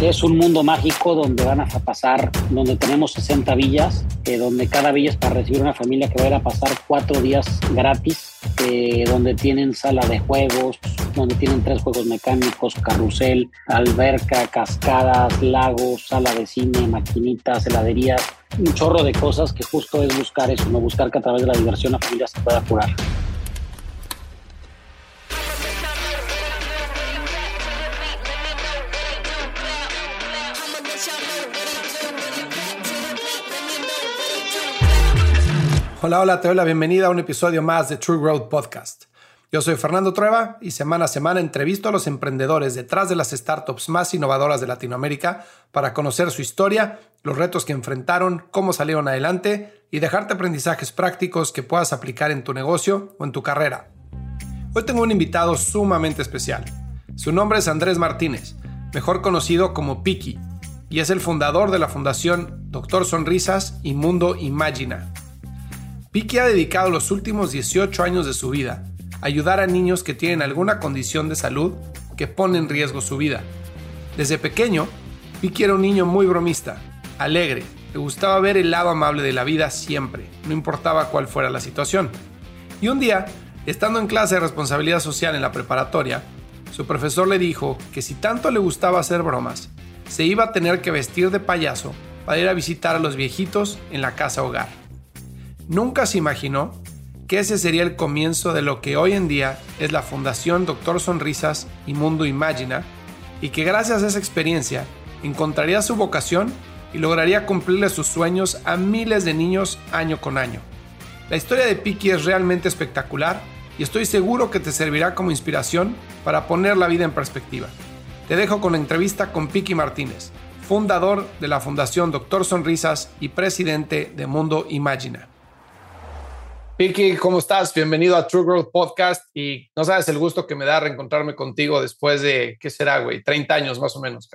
es un mundo mágico donde van a pasar, donde tenemos 60 villas, donde cada villa es para recibir una familia que va a ir a pasar cuatro días gratis, donde tienen sala de juegos, donde tienen tres juegos mecánicos, carrusel, alberca, cascadas, lagos, sala de cine, maquinitas, heladerías, un chorro de cosas que justo es buscar eso, no buscar que a través de la diversión la familia se pueda curar. Hola, hola, te doy la bienvenida a un episodio más de True Growth Podcast. Yo soy Fernando Trueba y semana a semana entrevisto a los emprendedores detrás de las startups más innovadoras de Latinoamérica para conocer su historia, los retos que enfrentaron, cómo salieron adelante y dejarte aprendizajes prácticos que puedas aplicar en tu negocio o en tu carrera. Hoy tengo un invitado sumamente especial. Su nombre es Andrés Martínez, mejor conocido como Piki, y es el fundador de la fundación Doctor Sonrisas y Mundo Imagina Vicky ha dedicado los últimos 18 años de su vida a ayudar a niños que tienen alguna condición de salud que pone en riesgo su vida. Desde pequeño, Vicky era un niño muy bromista, alegre, le gustaba ver el lado amable de la vida siempre, no importaba cuál fuera la situación. Y un día, estando en clase de responsabilidad social en la preparatoria, su profesor le dijo que si tanto le gustaba hacer bromas, se iba a tener que vestir de payaso para ir a visitar a los viejitos en la casa hogar. Nunca se imaginó que ese sería el comienzo de lo que hoy en día es la Fundación Doctor Sonrisas y Mundo Imagina, y que gracias a esa experiencia encontraría su vocación y lograría cumplirle sus sueños a miles de niños año con año. La historia de Piki es realmente espectacular y estoy seguro que te servirá como inspiración para poner la vida en perspectiva. Te dejo con la entrevista con Piki Martínez, fundador de la Fundación Doctor Sonrisas y presidente de Mundo Imagina. Piki, ¿cómo estás? Bienvenido a True Growth Podcast y no sabes el gusto que me da reencontrarme contigo después de, ¿qué será, güey? 30 años más o menos.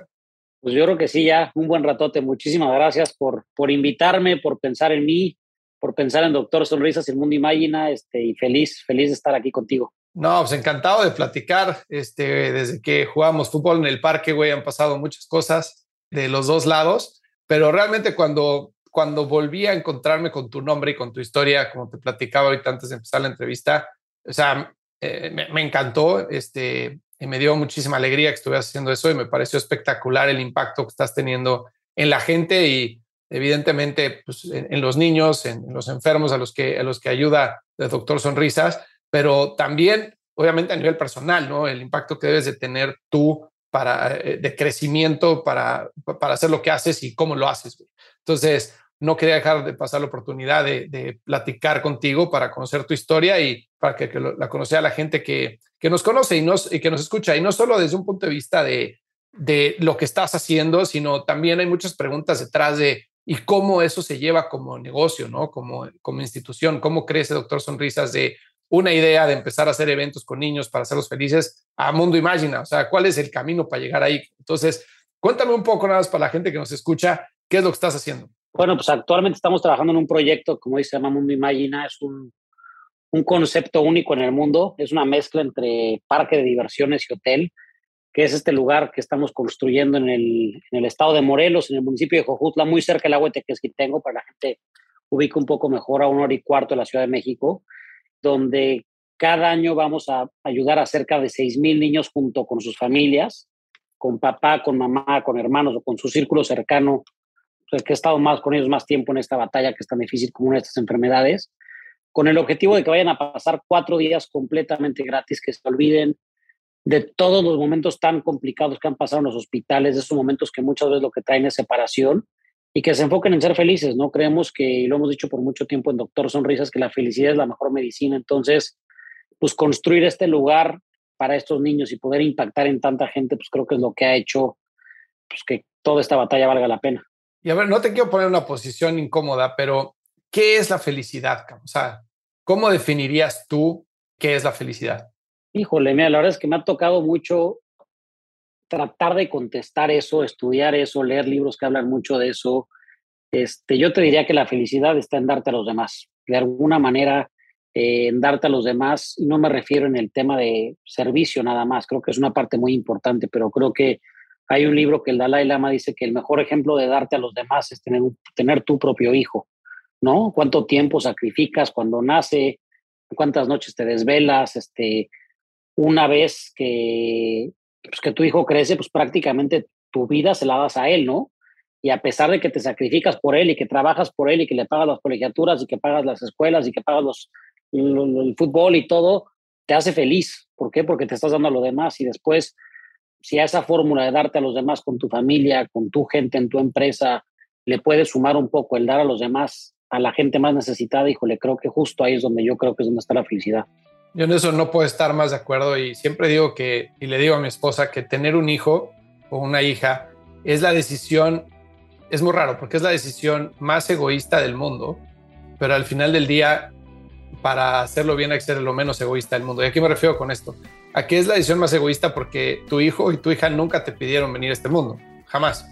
Pues yo creo que sí, ya un buen ratote. Muchísimas gracias por, por invitarme, por pensar en mí, por pensar en Doctor Sonrisas y el Mundo Imagina este, y feliz, feliz de estar aquí contigo. No, pues encantado de platicar. Este, desde que jugamos fútbol en el parque, güey, han pasado muchas cosas de los dos lados, pero realmente cuando cuando volví a encontrarme con tu nombre y con tu historia, como te platicaba ahorita antes de empezar la entrevista, o sea, eh, me, encantó, este, y me dio muchísima alegría que estuvieras haciendo eso y me pareció espectacular el impacto que estás teniendo en la gente y evidentemente pues, en, los niños, en, los enfermos a los que, a los que ayuda el doctor Sonrisas, pero también obviamente a nivel personal, ¿no? El impacto que debes de tener tú para, eh, de crecimiento para, para hacer lo que haces y cómo lo haces. Entonces, no quería dejar de pasar la oportunidad de, platicar contigo para conocer tu historia y para que, la conociera la gente que, que nos conoce y, nos, y que nos escucha. Y no solo desde un punto de vista de, de lo que estás haciendo, sino también hay muchas preguntas detrás de y cómo eso se lleva como negocio, ¿no? Como, como institución, cómo crece Doctor Sonrisas de una idea de empezar a hacer eventos con niños para hacerlos felices a Mundo Imagina, o sea, cuál es el camino para llegar ahí. Entonces, cuéntame un poco nada más para la gente que nos escucha, qué es lo que estás haciendo. Bueno, pues actualmente estamos trabajando en un proyecto, como dice, se llama Mundo Imagina, es un, un concepto único en el mundo, es una mezcla entre parque de diversiones y hotel, que es este lugar que estamos construyendo en el, estado de Morelos, en el municipio de Jojutla, muy cerca del agua de Tequesquitengo, para la gente ubica un poco mejor a una hora y cuarto de la Ciudad de México, donde cada año vamos a ayudar a cerca de 6.000 niños junto con sus familias, con papá, con mamá, con hermanos o con su círculo cercano que he estado más con ellos más tiempo en esta batalla que es tan difícil como una de estas enfermedades, con el objetivo de que vayan a pasar cuatro días completamente gratis, que se olviden de todos los momentos tan complicados que han pasado en los hospitales, de esos momentos que muchas veces lo que traen es separación y que se enfoquen en ser felices, ¿no? Creemos que, y lo hemos dicho por mucho tiempo en Doctor Sonrisas, que la felicidad es la mejor medicina, entonces, pues construir este lugar para estos niños y poder impactar en tanta gente, pues creo que es lo que ha hecho pues, que toda esta batalla valga la pena. Y a ver, no te quiero poner una posición incómoda, pero ¿qué es la felicidad? O sea, ¿cómo definirías tú qué es la felicidad? Híjole, mira, la verdad es que me ha tocado mucho tratar de contestar eso, estudiar eso, leer libros que hablan mucho de eso. Este, yo te diría que la felicidad está en darte a los demás. De alguna manera, eh, en darte a los demás, y no me refiero en el tema de servicio nada más, creo que es una parte muy importante, pero creo que Hay un libro que el Dalai Lama dice que el mejor ejemplo de darte a los demás es tener, tener tu propio hijo, ¿no? ¿Cuánto tiempo sacrificas cuando nace? ¿Cuántas noches te desvelas? Este, una vez que, pues, que tu hijo crece, pues prácticamente tu vida se la das a él, ¿no? Y a pesar de que te sacrificas por él y que trabajas por él y que le pagas las colegiaturas y que pagas las escuelas y que pagas los, el fútbol y todo, te hace feliz. ¿Por qué? Porque te estás dando a lo demás y después, si a esa fórmula de darte a los demás con tu familia, con tu gente en tu empresa, le puedes sumar un poco el dar a los demás, a la gente más necesitada, híjole, creo que justo ahí es donde yo creo que es donde está la felicidad. Yo en eso no puedo estar más de acuerdo y siempre digo que, y le digo a mi esposa, que tener un hijo o una hija es la decisión, es muy raro porque es la decisión más egoísta del mundo, pero al final del día, para hacerlo bien hay que ser lo menos egoísta del mundo. ¿Y a qué me refiero con esto? A que es la decisión más egoísta porque tu hijo y tu hija nunca te pidieron venir a este mundo, jamás.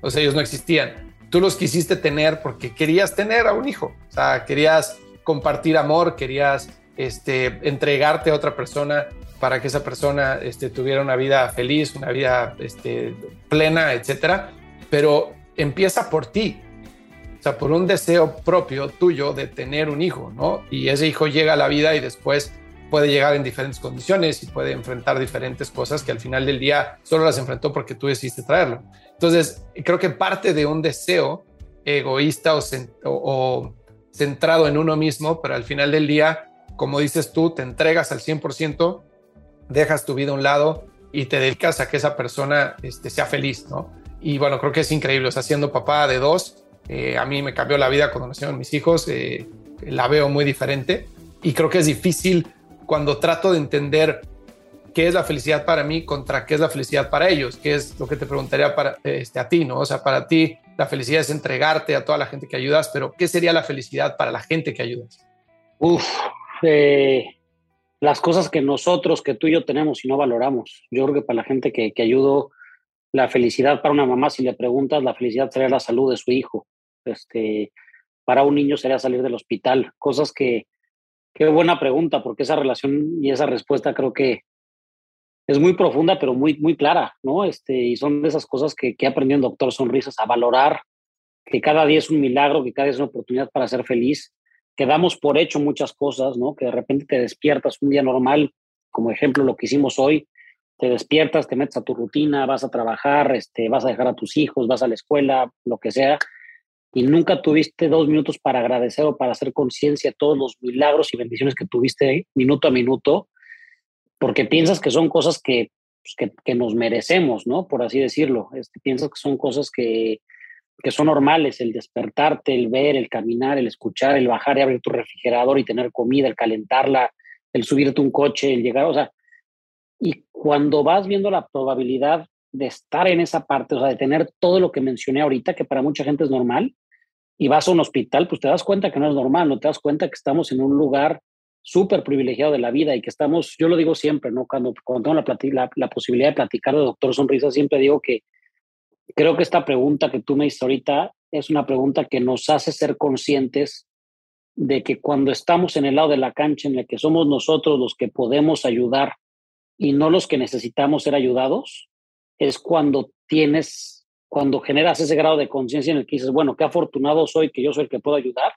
O sea, ellos no existían. Tú los quisiste tener porque querías tener a un hijo, o sea, querías compartir amor, querías este, entregarte a otra persona para que esa persona este, tuviera una vida feliz, una vida este, plena, etcétera. Pero empieza por ti, o sea, por un deseo propio tuyo de tener un hijo, ¿no? Y ese hijo llega a la vida y después puede llegar en diferentes condiciones y puede enfrentar diferentes cosas que al final del día solo las enfrentó porque tú decidiste traerlo. Entonces, creo que parte de un deseo egoísta o, o centrado en uno mismo, pero al final del día como dices tú, te entregas al 100%, dejas tu vida a un lado y te dedicas a que esa persona este, sea feliz, ¿no? Y bueno, creo que es increíble, o sea, siendo papá de dos, eh, a mí me cambió la vida cuando nacieron mis hijos, eh, la veo muy diferente y creo que es difícil cuando trato de entender qué es la felicidad para mí contra qué es la felicidad para ellos, qué es lo que te preguntaría para, este, a ti, ¿no? O sea, para ti la felicidad es entregarte a toda la gente que ayudas, pero ¿qué sería la felicidad para la gente que ayudas? Uf, eh, las cosas que nosotros, que tú y yo tenemos y no valoramos. Yo creo que para la gente que, que ayudo, la felicidad para una mamá, si le preguntas, la felicidad sería la salud de su hijo. Este, para un niño sería salir del hospital. Cosas que, qué buena pregunta, porque esa relación y esa respuesta creo que es muy profunda, pero muy, muy clara, ¿no? Este, y son de esas cosas que, que he aprendido en Doctor Sonrisas, a valorar que cada día es un milagro, que cada día es una oportunidad para ser feliz que damos por hecho muchas cosas, ¿no? Que de repente te despiertas un día normal, como ejemplo lo que hicimos hoy, te despiertas, te metes a tu rutina, vas a trabajar, este, vas a dejar a tus hijos, vas a la escuela, lo que sea, y nunca tuviste dos minutos para agradecer o para hacer conciencia de todos los milagros y bendiciones que tuviste minuto a minuto, porque piensas que son cosas que, pues, que, nos merecemos, ¿no? Por así decirlo. Este, piensas que son cosas que, que son normales, el despertarte, el ver, el caminar, el escuchar, el bajar y abrir tu refrigerador y tener comida, el calentarla, el subirte un coche, el llegar, o sea, y cuando vas viendo la probabilidad de estar en esa parte, o sea, de tener todo lo que mencioné ahorita, que para mucha gente es normal, y vas a un hospital, pues te das cuenta que no es normal, no te das cuenta que estamos en un lugar súper privilegiado de la vida y que estamos, yo lo digo siempre, ¿no? Cuando, cuando tengo la, posibilidad de platicar de Doctor Sonrisa, siempre digo que creo que esta pregunta que tú me hiciste ahorita es una pregunta que nos hace ser conscientes de que cuando estamos en el lado de la cancha en el que somos nosotros los que podemos ayudar y no los que necesitamos ser ayudados, es cuando tienes, cuando generas ese grado de conciencia en el que dices, bueno, qué afortunado soy que yo soy el que puedo ayudar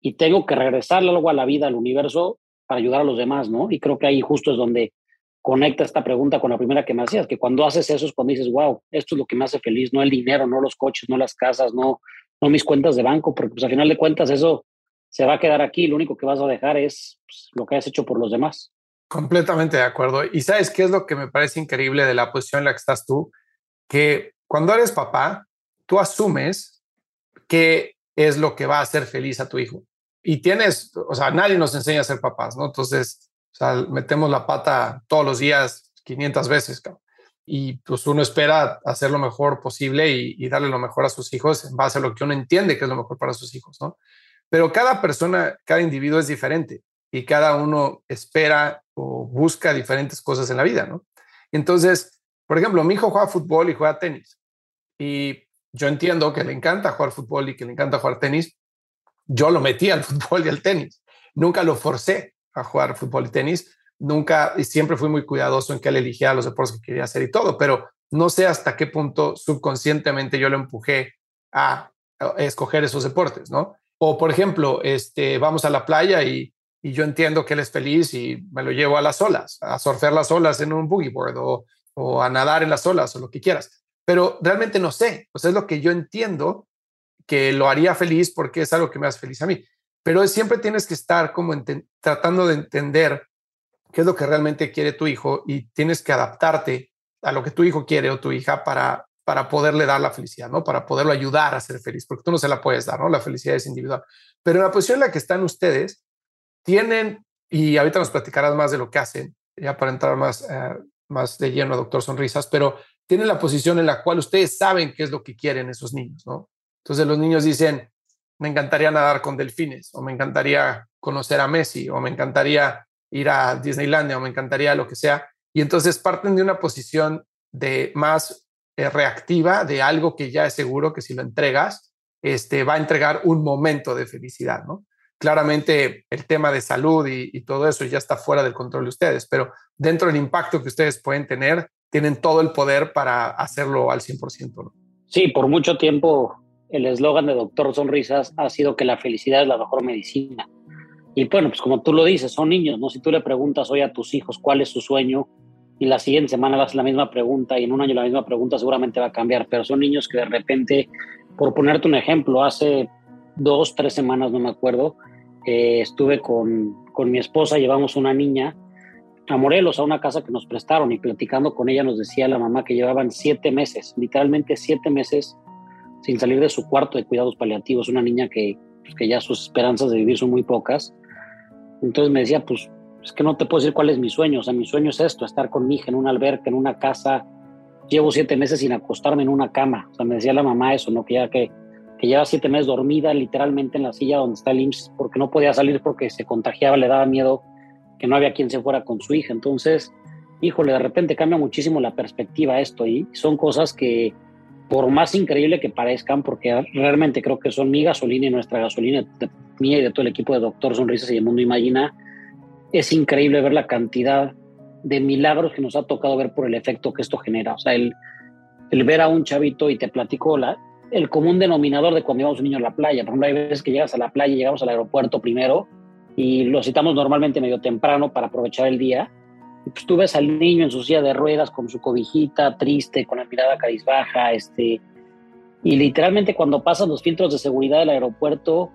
y tengo que regresarle algo a la vida, al universo, para ayudar a los demás, ¿no? Y creo que ahí justo es donde conecta esta pregunta con la primera que me hacías, que cuando haces eso es cuando dices, wow, esto es lo que me hace feliz, no el dinero, no los coches, no las casas, no, no mis cuentas de banco, porque pues al final de cuentas eso se va a quedar aquí, lo único que vas a dejar es pues, lo que has hecho por los demás. Completamente de acuerdo. Y sabes qué es lo que me parece increíble de la posición en la que estás tú, que cuando eres papá, tú asumes qué es lo que va a hacer feliz a tu hijo. Y tienes, o sea, nadie nos enseña a ser papás, ¿no? Entonces, o sea, metemos la pata todos los días 500 veces. Y pues uno espera hacer lo mejor posible y, darle lo mejor a sus hijos en base a lo que uno entiende que es lo mejor para sus hijos, ¿no? Pero cada persona, cada individuo es diferente y cada uno espera o busca diferentes cosas en la vida, ¿no? Entonces, por ejemplo, mi hijo juega fútbol y juega tenis. Y yo entiendo que le encanta jugar fútbol y que le encanta jugar tenis. Yo lo metí al fútbol y al tenis. Nunca lo forcé a jugar fútbol y tenis, nunca y siempre fui muy cuidadoso en que él eligiera los deportes que quería hacer y todo, pero no sé hasta qué punto subconscientemente yo lo empujé a, escoger esos deportes, ¿no? O por ejemplo, este, vamos a la playa y, y, yo entiendo que él es feliz y me lo llevo a las olas, a surfear las olas en un boogie board o, o a nadar en las olas o lo que quieras. Pero realmente no sé, pues es lo que yo entiendo que lo haría feliz porque es algo que me hace feliz a mí. Pero siempre tienes que estar como tratando de entender qué es lo que realmente quiere tu hijo y tienes que adaptarte a lo que tu hijo quiere o tu hija para, para poderle dar la felicidad, ¿no? Para poderlo ayudar a ser feliz, porque tú no se la puedes dar, ¿no? La felicidad es individual. Pero en la posición en la que están ustedes, tienen, y ahorita nos platicarás más de lo que hacen, ya para entrar más, eh, más de lleno Doctor Sonrisas, pero tienen la posición en la cual ustedes saben qué es lo que quieren esos niños, ¿no? Entonces los niños dicen, me encantaría nadar con delfines, o me encantaría conocer a Messi, o me encantaría ir a Disneylandia, o me encantaría lo que sea. Y entonces parten de una posición de más eh, reactiva, de algo que ya es seguro que si lo entregas, este, va a entregar un momento de felicidad, ¿no? Claramente el tema de salud y, todo eso ya está fuera del control de ustedes, pero dentro del impacto que ustedes pueden tener, tienen todo el poder para hacerlo al 100%. ¿no? Sí, por mucho tiempo el eslogan de Doctor Sonrisas ha sido que la felicidad es la mejor medicina. Y bueno, pues como tú lo dices, son niños, ¿no? Si tú le preguntas hoy a tus hijos cuál es su sueño y la siguiente semana le haces la misma pregunta y en un año la misma pregunta, seguramente va a cambiar. Pero son niños que de repente, por ponerte un ejemplo, hace dos, tres semanas, no me acuerdo, eh, estuve con, con mi esposa, llevamos una niña a Morelos, a una casa que nos prestaron y platicando con ella nos decía la mamá que llevaban siete meses, literalmente siete meses sin salir de su cuarto de cuidados paliativos, una niña que, pues, que ya sus esperanzas de vivir son muy pocas. Entonces me decía, pues es que no te puedo decir cuál es mi sueño, o sea, mi sueño es esto, estar con mi hija en una alberca, en una casa. Llevo siete meses sin acostarme en una cama, o sea, me decía la mamá eso, ¿no? Que ya que, que lleva siete meses dormida literalmente en la silla donde está el IMSS porque no podía salir porque se contagiaba, le daba miedo no había quien se fuera con su hija. Entonces, híjole, de repente cambia muchísimo la perspectiva esto y son cosas que, por más increíble que parezcan, porque realmente creo que son mi gasolina y nuestra gasolina, mía y de todo el equipo de Doctor Sonrisas y el Mundo Imagina, es increíble ver la cantidad de milagros que nos ha tocado ver por el efecto que esto genera. O sea, el, el ver a un chavito y te platico la, el común denominador de cuando llevamos un niño a la playa. Por ejemplo, hay veces que llegas a la playa llegamos al aeropuerto primero y lo citamos normalmente medio temprano para aprovechar el día y pues tú ves al niño en su silla de ruedas con su cobijita, triste, con la mirada baja este, y literalmente cuando pasan los filtros de seguridad del aeropuerto,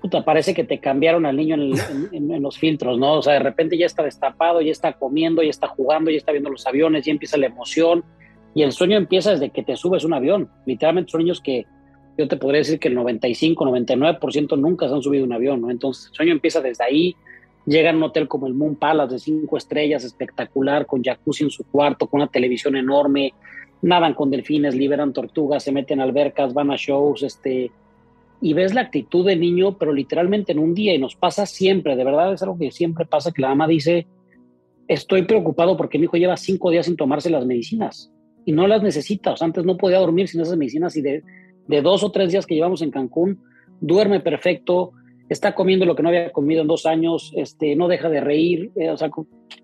puta, parece que te cambiaron al niño en, los filtros, ¿no? O sea, de repente ya está destapado, ya está comiendo, ya está jugando, ya está viendo los aviones, ya empieza la emoción, y el sueño empieza desde que te subes un avión. Literalmente son niños que yo te podría decir que el 95, 99% nunca se han subido un avión, ¿no? Entonces el sueño empieza desde ahí, Llegan a un hotel como el Moon Palace de cinco estrellas, espectacular, con jacuzzi en su cuarto, con una televisión enorme, nadan con delfines, liberan tortugas, se meten albercas, van a shows, este, y ves la actitud de niño, pero literalmente en un día, y nos pasa siempre, de verdad es algo que siempre pasa, que la mamá dice, estoy preocupado porque mi hijo lleva cinco días sin tomarse las medicinas, y no las necesita, o sea, antes no podía dormir sin esas medicinas, y de, de dos o tres días que llevamos en Cancún, duerme perfecto, está comiendo lo que no había comido en dos años, este, no deja de reír, eh, o sea,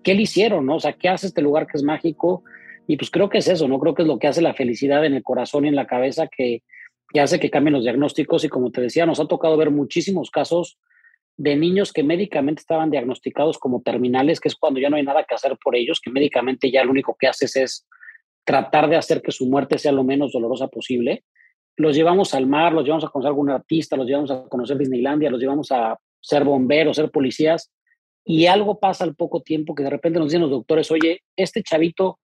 ¿qué le hicieron, no? O sea, ¿qué hace este lugar que es mágico? Y pues creo que es eso, ¿no? Creo que es lo que hace la felicidad en el corazón y en la cabeza que, que hace que cambien los diagnósticos y como te decía, nos ha tocado ver muchísimos casos de niños que médicamente estaban diagnosticados como terminales, que es cuando ya no hay nada que hacer por ellos, que médicamente ya lo único que haces es tratar de hacer que su muerte sea lo menos dolorosa posible los llevamos al mar, los llevamos a conocer a algún artista, los llevamos a conocer Disneylandia, los llevamos a ser bomberos, ser policías, y algo pasa al poco tiempo que de repente nos dicen los doctores, oye, este chavito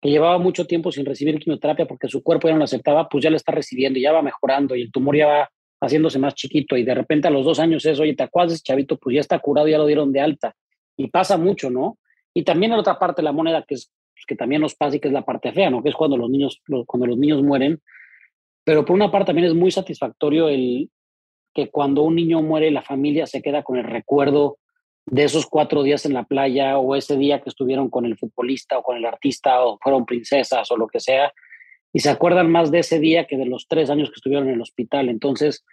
que llevaba mucho tiempo sin recibir quimioterapia porque su cuerpo ya no lo aceptaba, pues ya lo está recibiendo y ya va mejorando y el tumor ya va haciéndose más chiquito y de repente a los dos años es, oye, ¿te acuerdas ese chavito? Pues ya está curado, ya lo dieron de alta. Y pasa mucho, ¿no? Y también en otra parte de la moneda que, es, que también nos pasa y que es la parte fea, ¿no? Que es cuando los niños, cuando los niños mueren, pero por una parte también es muy satisfactorio el que cuando un niño muere, la familia se queda con el recuerdo de esos cuatro días en la playa o ese día que estuvieron con el futbolista o con el artista o fueron princesas o lo que sea, y se acuerdan más de ese día que de los tres años que estuvieron en el hospital. Entonces,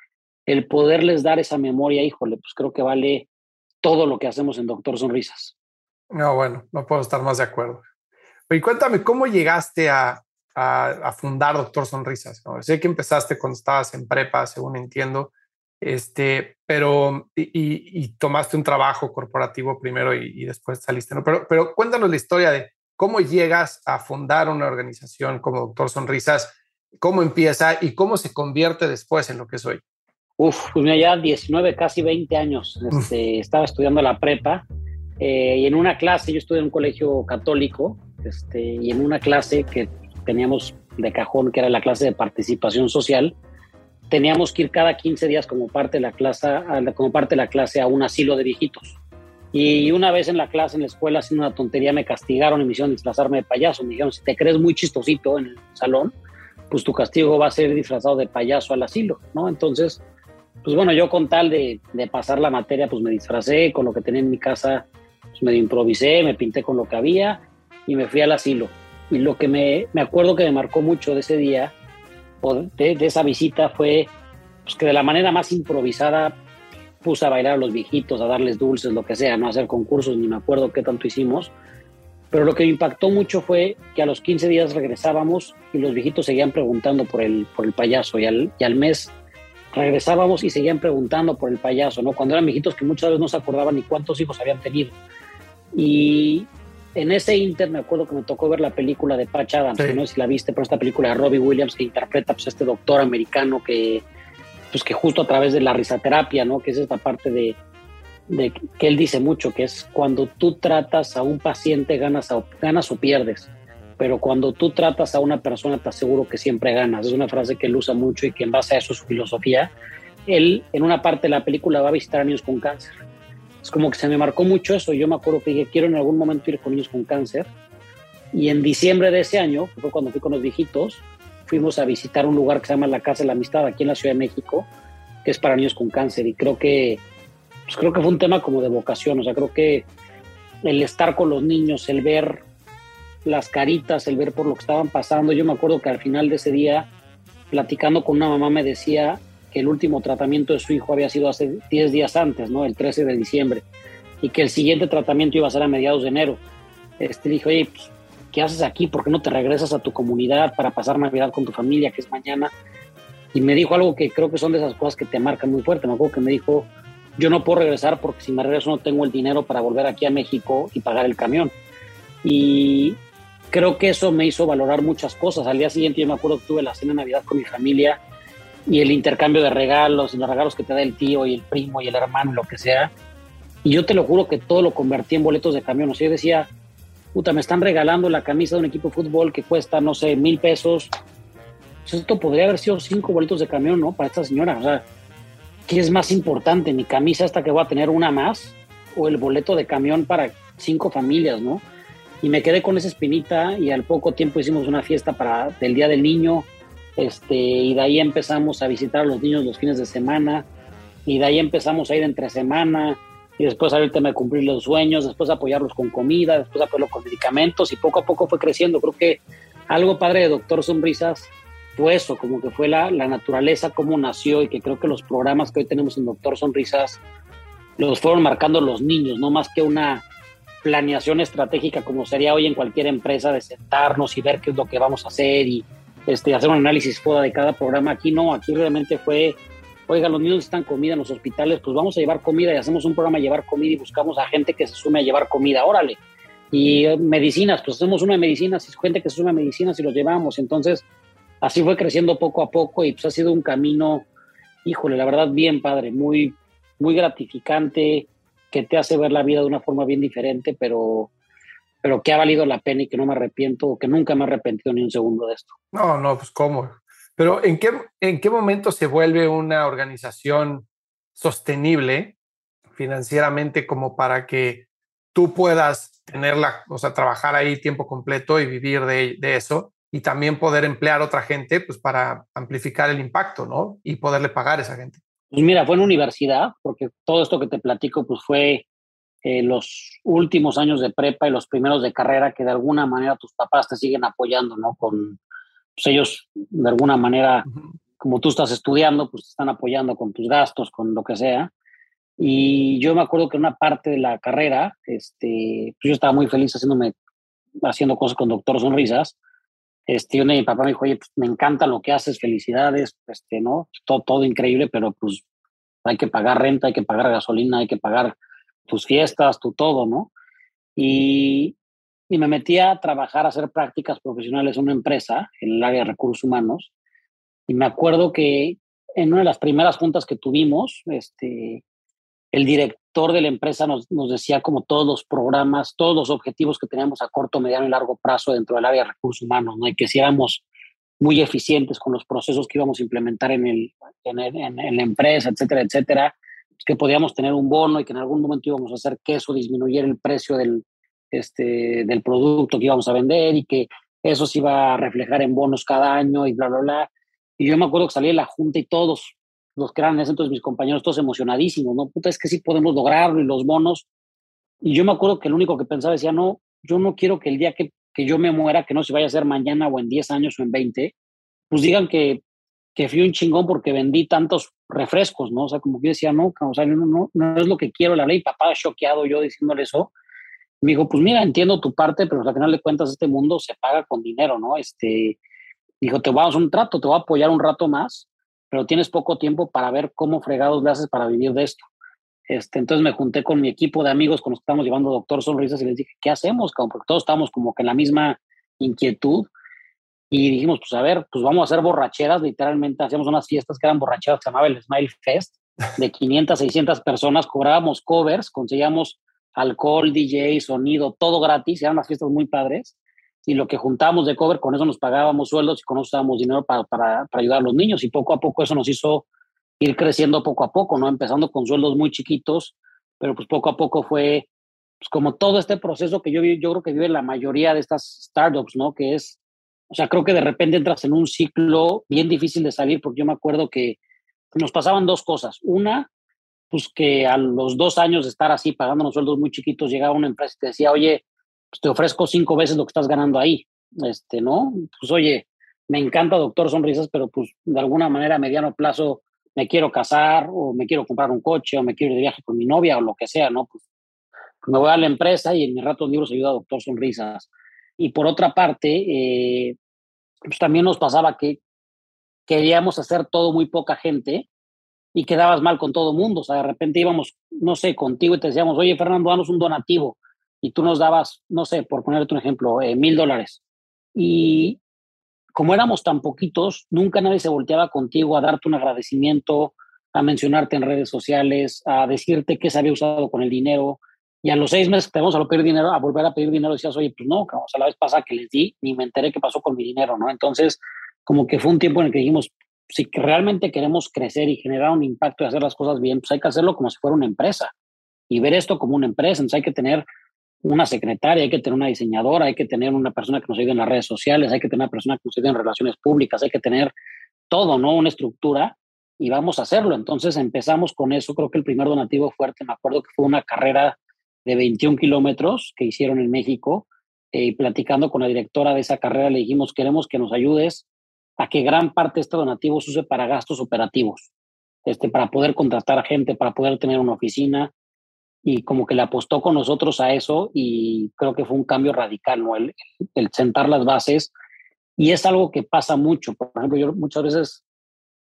el poderles dar esa memoria, híjole, pues creo que vale todo lo que hacemos en Doctor Sonrisas. No, bueno, no puedo estar más de acuerdo. Y cuéntame, ¿cómo llegaste a, a, fundar Doctor Sonrisas? Sé que empezaste cuando estabas en prepa, según entiendo, este, pero y, tomaste un trabajo corporativo primero y, después saliste, ¿no? Pero, pero cuéntanos la historia de cómo llegas a fundar una organización como Doctor Sonrisas, cómo empieza y cómo se convierte después en lo que es hoy. Uf, pues mira, ya 19, casi 20 años. Este, estaba estudiando la prepa eh, y en una clase, yo estudié en un colegio católico, este, y en una clase que teníamos de cajón, que era la clase de participación social, teníamos que ir cada 15 días como parte de la clase, como parte de la clase a un asilo de viejitos. Y una vez en la clase, en la escuela, haciendo una tontería, me castigaron y me hicieron disfrazarme de payaso. Me dijeron, si te crees muy chistosito en el salón, pues tu castigo va a ser disfrazado de payaso al asilo, ¿no? Entonces, pues bueno, yo con tal de, de pasar la materia, pues me disfracé con lo que tenía en mi casa, pues me improvisé, me pinté con lo que había y me fui al asilo. Y lo que me, me acuerdo que me marcó mucho de ese día, o de, esa visita, fue pues, que de la manera más improvisada puse a bailar a los viejitos, a darles dulces, lo que sea, no hacer concursos, ni me acuerdo qué tanto hicimos. Pero lo que me impactó mucho fue que a los 15 días regresábamos y los viejitos seguían preguntando por el, por el payaso y al, y al mes regresábamos y seguían preguntando por el payaso, ¿no? Cuando eran viejitos que muchas veces no se acordaban ni cuántos hijos habían tenido. Y en ese inter me acuerdo que me tocó ver la película de Patch Adams, no sé si la viste, pero esta película de Robbie Williams que interpreta pues este doctor americano que pues que justo a través de la risaterapia, ¿no? Que es esta parte de, de que él dice mucho, que es cuando tú tratas a un paciente ganas, ganas o pierdes, pero cuando tú tratas a una persona te aseguro que siempre ganas. Es una frase que él usa mucho y que en base a eso es su filosofía. Él en una parte de la película va a visitar a niños con cáncer. Es como que se me marcó mucho eso. Yo me acuerdo que dije, quiero en algún momento ir con niños con cáncer. Y en diciembre de ese año, que fue cuando fui con los viejitos, fuimos a visitar un lugar que se llama la Casa de la Amistad aquí en la Ciudad de México, que es para niños con cáncer. Y creo que, pues creo que fue un tema como de vocación. O sea, creo que el estar con los niños, el ver las caritas, el ver por lo que estaban pasando. Yo me acuerdo que al final de ese día, platicando con una mamá, me decía que el último tratamiento de su hijo había sido hace 10 días antes, ¿no? El 13 de diciembre, y que el siguiente tratamiento iba a ser a mediados de enero. Este, dijo, oye, pues, ¿qué haces aquí? ¿Por qué no te regresas a tu comunidad para pasar Navidad con tu familia, que es mañana? Y me dijo algo que creo que son de esas cosas que te marcan muy fuerte. Me acuerdo que me dijo, yo no puedo regresar porque si me regreso no tengo el dinero para volver aquí a México y pagar el camión. Y creo que eso me hizo valorar muchas cosas. Al día siguiente yo me acuerdo que tuve la cena de Navidad con mi familia y el intercambio de regalos, y los regalos que te da el tío y el primo y el hermano, lo que sea. Y yo te lo juro que todo lo convertí en boletos de camión. O sea, yo decía, puta, me están regalando la camisa de un equipo de fútbol que cuesta, no sé, mil pesos. Pues esto podría haber sido cinco boletos de camión, ¿no? Para esta señora. O sea, ¿qué es más importante? ¿Mi camisa hasta que voy a tener una más? ¿O el boleto de camión para cinco familias, ¿no? Y me quedé con esa espinita y al poco tiempo hicimos una fiesta para el Día del Niño este, y de ahí empezamos a visitar a los niños los fines de semana, y de ahí empezamos a ir entre semana, y después a tema de cumplir los sueños, después apoyarlos con comida, después apoyarlos con medicamentos, y poco a poco fue creciendo. Creo que algo padre de Doctor Sonrisas fue eso, como que fue la, la naturaleza, cómo nació, y que creo que los programas que hoy tenemos en Doctor Sonrisas los fueron marcando los niños, no más que una planeación estratégica como sería hoy en cualquier empresa de sentarnos y ver qué es lo que vamos a hacer y este, hacer un análisis fuera de cada programa. Aquí no, aquí realmente fue, oiga, los niños están comida en los hospitales, pues vamos a llevar comida y hacemos un programa de llevar comida y buscamos a gente que se sume a llevar comida, órale. Y eh, medicinas, pues hacemos una de medicinas y gente que se sume a medicinas y los llevamos. Entonces, así fue creciendo poco a poco y pues ha sido un camino, híjole, la verdad, bien padre, muy, muy gratificante, que te hace ver la vida de una forma bien diferente, pero pero que ha valido la pena y que no me arrepiento o que nunca me he arrepentido ni un segundo de esto. No, no, pues cómo. Pero ¿en qué, en qué momento se vuelve una organización sostenible financieramente como para que tú puedas tenerla, o sea, trabajar ahí tiempo completo y vivir de, de eso y también poder emplear a otra gente pues para amplificar el impacto, ¿no? Y poderle pagar a esa gente. Pues mira, fue en universidad, porque todo esto que te platico pues fue eh, los últimos años de prepa y los primeros de carrera que de alguna manera tus papás te siguen apoyando, ¿no? Con pues ellos de alguna manera, como tú estás estudiando, pues te están apoyando con tus gastos, con lo que sea. Y yo me acuerdo que en una parte de la carrera, este, pues yo estaba muy feliz haciéndome, haciendo cosas con Doctor Sonrisas. Este, y mi papá me dijo, oye, pues me encanta lo que haces, felicidades, este, ¿no? Todo, todo increíble, pero pues hay que pagar renta, hay que pagar gasolina, hay que pagar tus fiestas, tu todo, ¿no? Y, y me metí a trabajar, a hacer prácticas profesionales en una empresa, en el área de recursos humanos. Y me acuerdo que en una de las primeras juntas que tuvimos, este, el director de la empresa nos, nos, decía como todos los programas, todos los objetivos que teníamos a corto, mediano y largo plazo dentro del área de recursos humanos, ¿no? y que si éramos muy eficientes con los procesos que íbamos a implementar en, el, en, en, la empresa, etcétera, etcétera, que podíamos tener un bono y que en algún momento íbamos a hacer que eso disminuyera el precio del, este, del producto que íbamos a vender y que eso se iba a reflejar en bonos cada año y bla, bla, bla. Y yo me acuerdo que salí de la junta y todos los que eran en ese entonces mis compañeros, todos emocionadísimos, ¿no? Puta, es que sí podemos lograrlo y los bonos. Y yo me acuerdo que el único que pensaba decía, no, yo no quiero que el día que, que yo me muera, que no se vaya a hacer mañana o en 10 años o en 20, pues digan que, que fui un chingón porque vendí tantos refrescos, ¿no? O sea, como que decía, no, o sea, no, no, no es lo que quiero, la ley, papá choqueado yo diciéndole eso. Me dijo, pues mira, entiendo tu parte, pero al final de cuentas este mundo se paga con dinero, ¿no? Este, dijo, te vamos a un trato, te voy a apoyar un rato más, pero tienes poco tiempo para ver cómo fregados le haces para vivir de esto. Este, entonces me junté con mi equipo de amigos con los que estamos llevando Doctor Sonrisas y les dije, ¿qué hacemos? Porque todos estamos como que en la misma inquietud. Y dijimos, pues a ver, pues vamos a hacer borracheras. Literalmente hacíamos unas fiestas que eran borracheras, se llamaba el Smile Fest, de 500, 600 personas. Cobrábamos covers, conseguíamos alcohol, DJ, sonido, todo gratis. Eran unas fiestas muy padres y lo que juntábamos de cover, con eso nos pagábamos sueldos y con eso usábamos dinero para, para, para, ayudar a los niños. Y poco a poco eso nos hizo ir creciendo poco a poco, ¿no? Empezando con sueldos muy chiquitos, pero pues poco a poco fue pues como todo este proceso que yo, yo creo que vive la mayoría de estas startups, ¿no? Que es, o sea, creo que de repente entras en un ciclo bien difícil de salir, porque yo me acuerdo que nos pasaban dos cosas. Una, pues que a los dos años de estar así pagándonos sueldos muy chiquitos, llegaba una empresa y te decía, oye, pues te ofrezco cinco veces lo que estás ganando ahí, este, ¿no? Pues oye, me encanta Doctor Sonrisas, pero pues de alguna manera a mediano plazo me quiero casar o me quiero comprar un coche o me quiero ir de viaje con mi novia o lo que sea, ¿no? Pues, me voy a la empresa y en mis ratos libros ayuda a Doctor Sonrisas. Y por otra parte, eh, pues también nos pasaba que queríamos hacer todo muy poca gente y quedabas mal con todo mundo. O sea, de repente íbamos, no sé, contigo y te decíamos, oye, Fernando, danos un donativo y tú nos dabas, no sé, por ponerte un ejemplo, eh, mil dólares. Y como éramos tan poquitos, nunca nadie se volteaba contigo a darte un agradecimiento, a mencionarte en redes sociales, a decirte qué se había usado con el dinero. Y a los seis meses te vamos a pedir dinero, a volver a pedir dinero, decías, oye, pues no, o sea, la vez pasada que les di, ni me enteré qué pasó con mi dinero, ¿no? Entonces, como que fue un tiempo en el que dijimos, si realmente queremos crecer y generar un impacto y hacer las cosas bien, pues hay que hacerlo como si fuera una empresa y ver esto como una empresa. Entonces hay que tener una secretaria, hay que tener una diseñadora, hay que tener una persona que nos ayude en las redes sociales, hay que tener una persona que nos ayude en relaciones públicas, hay que tener todo, ¿no? Una estructura y vamos a hacerlo. Entonces empezamos con eso. Creo que el primer donativo fuerte, me acuerdo que fue una carrera de 21 kilómetros que hicieron en México. Eh, platicando con la directora de esa carrera, le dijimos, queremos que nos ayudes a que gran parte de este donativo se use para gastos operativos, este, para poder contratar gente, para poder tener una oficina, y como que le apostó con nosotros a eso y creo que fue un cambio radical, ¿no? El, el, sentar las bases y es algo que pasa mucho. Por ejemplo, yo muchas veces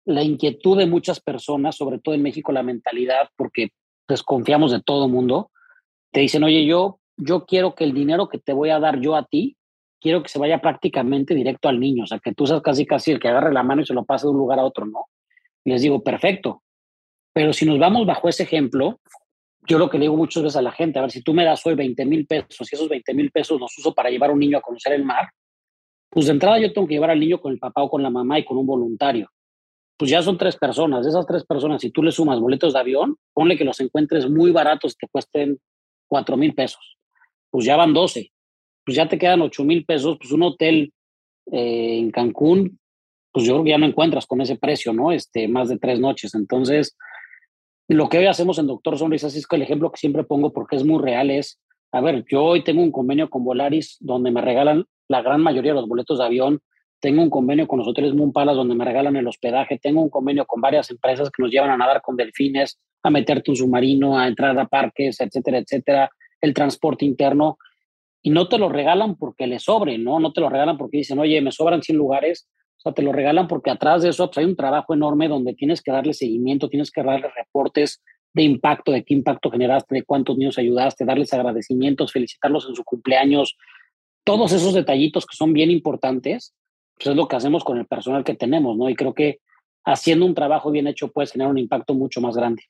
la inquietud de muchas personas, sobre todo en México, la mentalidad, porque desconfiamos de todo mundo, te dicen, oye, yo, yo quiero que el dinero que te voy a dar yo a ti, quiero que se vaya prácticamente directo al niño, o sea, que tú seas casi casi el que agarre la mano y se lo pase de un lugar a otro, ¿no? Y les digo, perfecto. Pero si nos vamos bajo ese ejemplo, yo lo que le digo muchas veces a la gente, a ver, si tú me das hoy 20 mil pesos y esos 20 mil pesos los uso para llevar a un niño a conocer el mar, pues de entrada yo tengo que llevar al niño con el papá o con la mamá y con un voluntario. Pues ya son tres personas. De esas tres personas, si tú le sumas boletos de avión, ponle que los encuentres muy baratos te cuesten 4 mil pesos. Pues ya van 12. Pues ya te quedan 8 mil pesos. Pues un hotel eh, en Cancún, pues yo creo que ya no encuentras con ese precio, ¿no? Este, más de tres noches. Entonces, lo que hoy hacemos en Doctor Sonrisas es que el ejemplo que siempre pongo porque es muy real es, a ver, yo hoy tengo un convenio con Volaris donde me regalan la gran mayoría de los boletos de avión tengo un convenio con los hoteles Moon Palace donde me regalan el hospedaje, tengo un convenio con varias empresas que nos llevan a nadar con delfines, a meterte un submarino, a entrar a parques, etcétera, etcétera, el transporte interno, y no te lo regalan porque les sobre, ¿no? No te lo regalan porque dicen, oye, me sobran 100 lugares, o sea, te lo regalan porque atrás de eso pues, hay un trabajo enorme donde tienes que darle seguimiento, tienes que darle reportes de impacto, de qué impacto generaste, de cuántos niños ayudaste, darles agradecimientos, felicitarlos en su cumpleaños, todos esos detallitos que son bien importantes, pues es lo que hacemos con el personal que tenemos, ¿no? Y creo que haciendo un trabajo bien hecho puedes generar un impacto mucho más grande.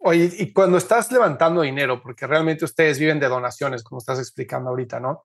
Oye, y cuando estás levantando dinero, porque realmente ustedes viven de donaciones, como estás explicando ahorita, ¿no?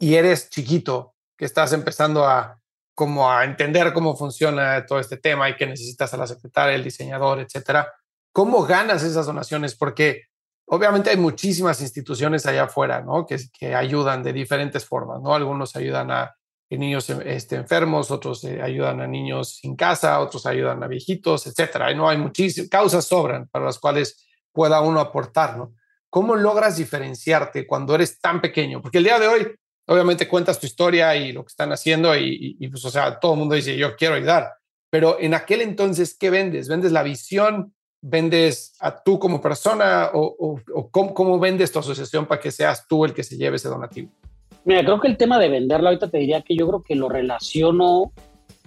Y eres chiquito, que estás empezando a como a entender cómo funciona todo este tema y que necesitas a la secretaria, el diseñador, etcétera. ¿Cómo ganas esas donaciones? Porque obviamente hay muchísimas instituciones allá afuera, ¿no? Que, que ayudan de diferentes formas, ¿no? Algunos ayudan a niños este, enfermos, otros eh, ayudan a niños sin casa, otros ayudan a viejitos, etcétera. No hay muchísimas causas sobran para las cuales pueda uno aportar, ¿no? ¿Cómo logras diferenciarte cuando eres tan pequeño? Porque el día de hoy, obviamente cuentas tu historia y lo que están haciendo y, y pues, o sea, todo el mundo dice, yo quiero ayudar. Pero en aquel entonces, ¿qué vendes? ¿Vendes la visión? vendes a tú como persona o, cómo, vendes tu asociación para que seas tú el que se lleve ese donativo? Mira, creo que el tema de venderla ahorita te diría que yo creo que lo relaciono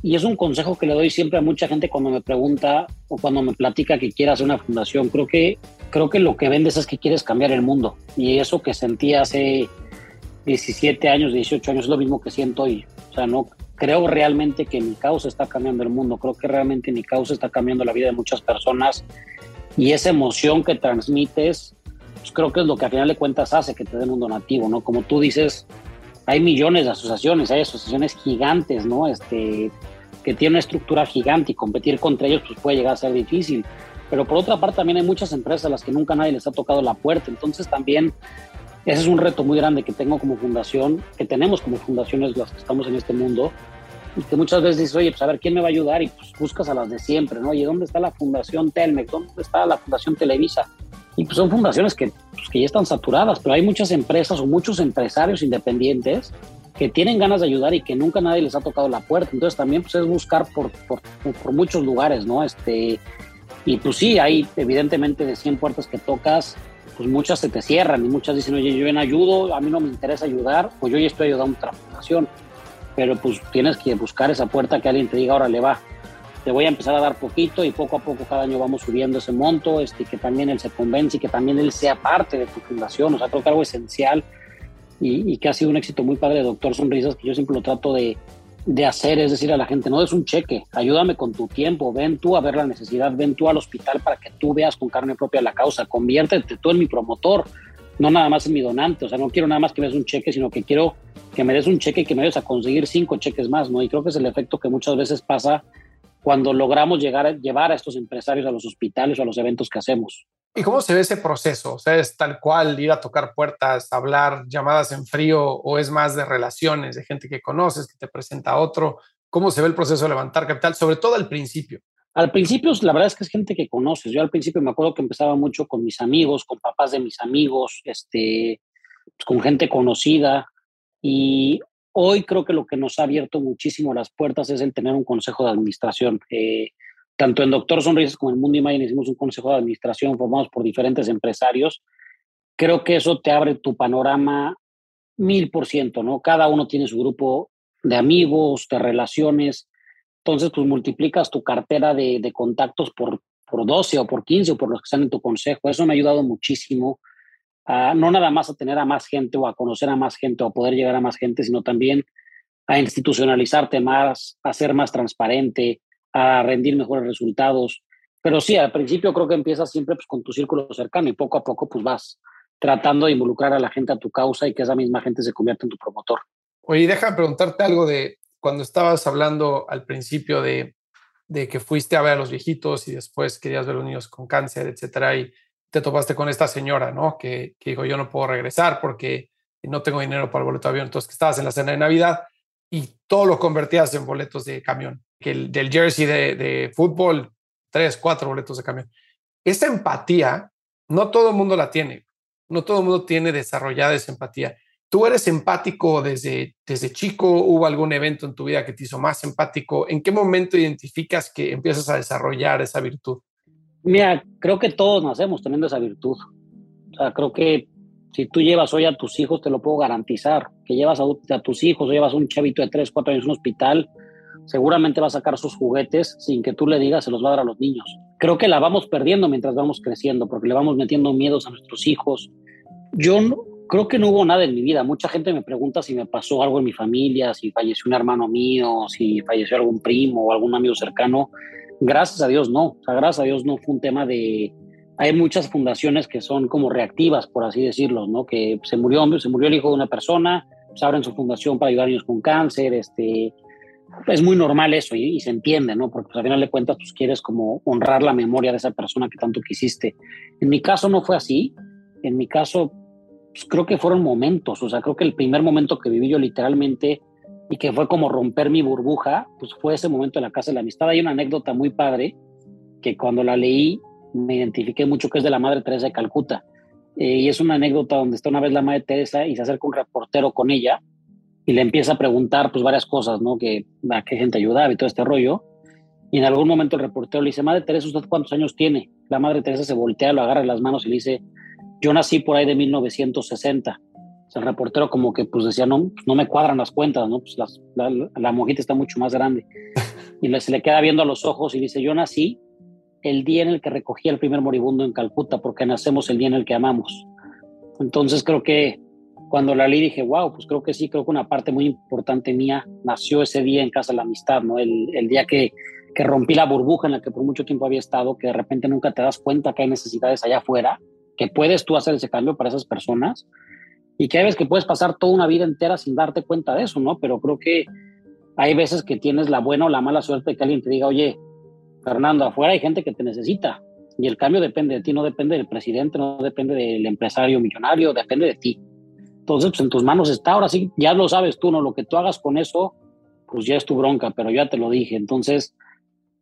y es un consejo que le doy siempre a mucha gente cuando me pregunta o cuando me platica que quiere hacer una fundación. Creo que, creo que lo que vendes es que quieres cambiar el mundo y eso que sentí hace 17 años, 18 años es lo mismo que siento hoy. O sea, no creo realmente que mi causa está cambiando el mundo, creo que realmente mi causa está cambiando la vida de muchas personas y esa emoción que transmites, pues creo que es lo que a final de cuentas hace que te den un donativo, ¿no? Como tú dices, hay millones de asociaciones, hay asociaciones gigantes, ¿no? Este, que tienen una estructura gigante y competir contra ellos pues puede llegar a ser difícil. Pero por otra parte también hay muchas empresas a las que nunca nadie les ha tocado la puerta, entonces también ese es un reto muy grande que tengo como fundación, que tenemos como fundaciones las que estamos en este mundo, y que muchas veces dices, oye, pues a ver, ¿quién me va a ayudar? Y pues buscas a las de siempre, ¿no? Oye, ¿dónde está la Fundación Telmex? ¿Dónde está la Fundación Televisa? Y pues son fundaciones que, pues, que ya están saturadas, pero hay muchas empresas o muchos empresarios independientes que tienen ganas de ayudar y que nunca nadie les ha tocado la puerta. Entonces también pues es buscar por, por, por muchos lugares, ¿no? Este, y pues sí, hay evidentemente de 100 puertas que tocas, pues muchas se te cierran y muchas dicen, oye, yo bien ayudo, a mí no me interesa ayudar, pues yo ya estoy ayudando a otra fundación. Pero pues tienes que buscar esa puerta que alguien te diga, ahora le va. Te voy a empezar a dar poquito y poco a poco cada año vamos subiendo ese monto, este, que también él se convence y que también él sea parte de tu fundación. O sea, creo que algo esencial y, y que ha sido un éxito muy padre de Doctor Sonrisas, que yo siempre lo trato de, de hacer es decir a la gente, no es un cheque, ayúdame con tu tiempo, ven tú a ver la necesidad, ven tú al hospital para que tú veas con carne propia la causa, conviértete tú en mi promotor, no nada más en mi donante, o sea, no quiero nada más que me des un cheque, sino que quiero que me des un cheque y que me ayudes a conseguir cinco cheques más, ¿no? Y creo que es el efecto que muchas veces pasa cuando logramos llegar, llevar a estos empresarios a los hospitales o a los eventos que hacemos. ¿Y cómo se ve ese proceso? O sea, ¿es tal cual ir a tocar puertas, hablar llamadas en frío o es más de relaciones, de gente que conoces, que te presenta a otro? ¿Cómo se ve el proceso de levantar capital, sobre todo al principio? Al principio, la verdad es que es gente que conoces. Yo al principio me acuerdo que empezaba mucho con mis amigos, con papás de mis amigos, este, pues, con gente conocida. Y hoy creo que lo que nos ha abierto muchísimo las puertas es el tener un consejo de administración. Eh, tanto en Doctor Sonrisas como en Mundo Imagen hicimos un consejo de administración formado por diferentes empresarios. Creo que eso te abre tu panorama mil por ciento, ¿no? Cada uno tiene su grupo de amigos, de relaciones. Entonces, pues multiplicas tu cartera de, de contactos por, por 12 o por 15 o por los que están en tu consejo. Eso me ha ayudado muchísimo no nada más a tener a más gente o a conocer a más gente o a poder llegar a más gente, sino también a institucionalizarte más, a ser más transparente, a rendir mejores resultados. Pero sí, al principio creo que empiezas siempre pues, con tu círculo cercano y poco a poco pues vas tratando de involucrar a la gente a tu causa y que esa misma gente se convierta en tu promotor. Oye, déjame preguntarte algo de cuando estabas hablando al principio de, de que fuiste a ver a los viejitos y después querías ver a los niños con cáncer, etcétera, y te topaste con esta señora, ¿no? Que, que dijo, yo no puedo regresar porque no tengo dinero para el boleto de avión, entonces que estabas en la cena de Navidad y todo lo convertías en boletos de camión que el del jersey de, fútbol, tres, cuatro boletos de camión. Esa empatía, no todo el mundo la tiene, no todo el mundo tiene desarrollada esa empatía. ¿Tú eres empático desde, desde chico? ¿Hubo algún evento en tu vida que te hizo más empático? ¿En qué momento identificas que empiezas a desarrollar esa virtud? Mira, creo que todos nacemos teniendo esa virtud. O sea, creo que si tú llevas hoy a tus hijos, te lo puedo garantizar, que llevas a, tus hijos o llevas a un chavito de 3, 4 años en un hospital, seguramente va a sacar sus juguetes sin que tú le digas, se los va a a los niños. Creo que la vamos perdiendo mientras vamos creciendo, porque le vamos metiendo miedos a nuestros hijos. Yo creo que no hubo nada en mi vida. Mucha gente me pregunta si me pasó algo en mi familia, si falleció un hermano mío, si falleció algún primo o algún amigo cercano. Gracias a Dios no. O sea, gracias a Dios no fue un tema de... Hay muchas fundaciones que son como reactivas, por así decirlo, ¿no? Que se murió, se murió el hijo de una persona, pues abren su fundación para ayudar a niños con cáncer, este... Es muy normal eso y, se entiende, ¿no? Porque pues, al final de cuentas, pues quieres como honrar la memoria de esa persona que tanto quisiste. En mi caso no fue así. En mi caso, pues, creo que fueron momentos, o sea, creo que el primer momento que viví yo literalmente y que fue como romper mi burbuja, pues fue ese momento en la Casa de la Amistad. Hay una anécdota muy padre que cuando la leí me identifiqué mucho que es de la Madre Teresa de Calcuta. Eh, y es una anécdota donde está una vez la Madre Teresa y se acerca un reportero con ella y le empieza a preguntar pues varias cosas, ¿no? Que a qué gente ayudaba y todo este rollo. Y en algún momento el reportero le dice, Madre Teresa, ¿usted cuántos años tiene? La Madre Teresa se voltea, lo agarra en las manos y le dice, yo nací por ahí de 1960. El reportero como que pues decía, no, no me cuadran las cuentas, ¿no? Pues la, la, mojita está mucho más grande. Y se le queda viendo a los ojos y dice, yo nací el día en el que recogí el primer moribundo en Calcuta, porque nacemos el día en el que amamos. Entonces creo que cuando la leí dije, wow, pues creo que sí, creo que una parte muy importante mía nació ese día en Casa de la Amistad, ¿no? El, el día que, que rompí la burbuja en la que por mucho tiempo había estado, que de repente nunca te das cuenta que hay necesidades allá afuera que puedes tú hacer ese cambio para esas personas y que hay veces que puedes pasar toda una vida entera sin darte cuenta de eso, ¿no? Pero creo que hay veces que tienes la buena o la mala suerte de que alguien te diga, oye, Fernando, afuera hay gente que te necesita y el cambio depende de ti, no depende del presidente, no depende del empresario millonario, depende de ti. Entonces, pues en tus manos está, ahora sí, ya lo sabes tú, ¿no? Lo que tú hagas con eso, pues ya es tu bronca, pero ya te lo dije. Entonces,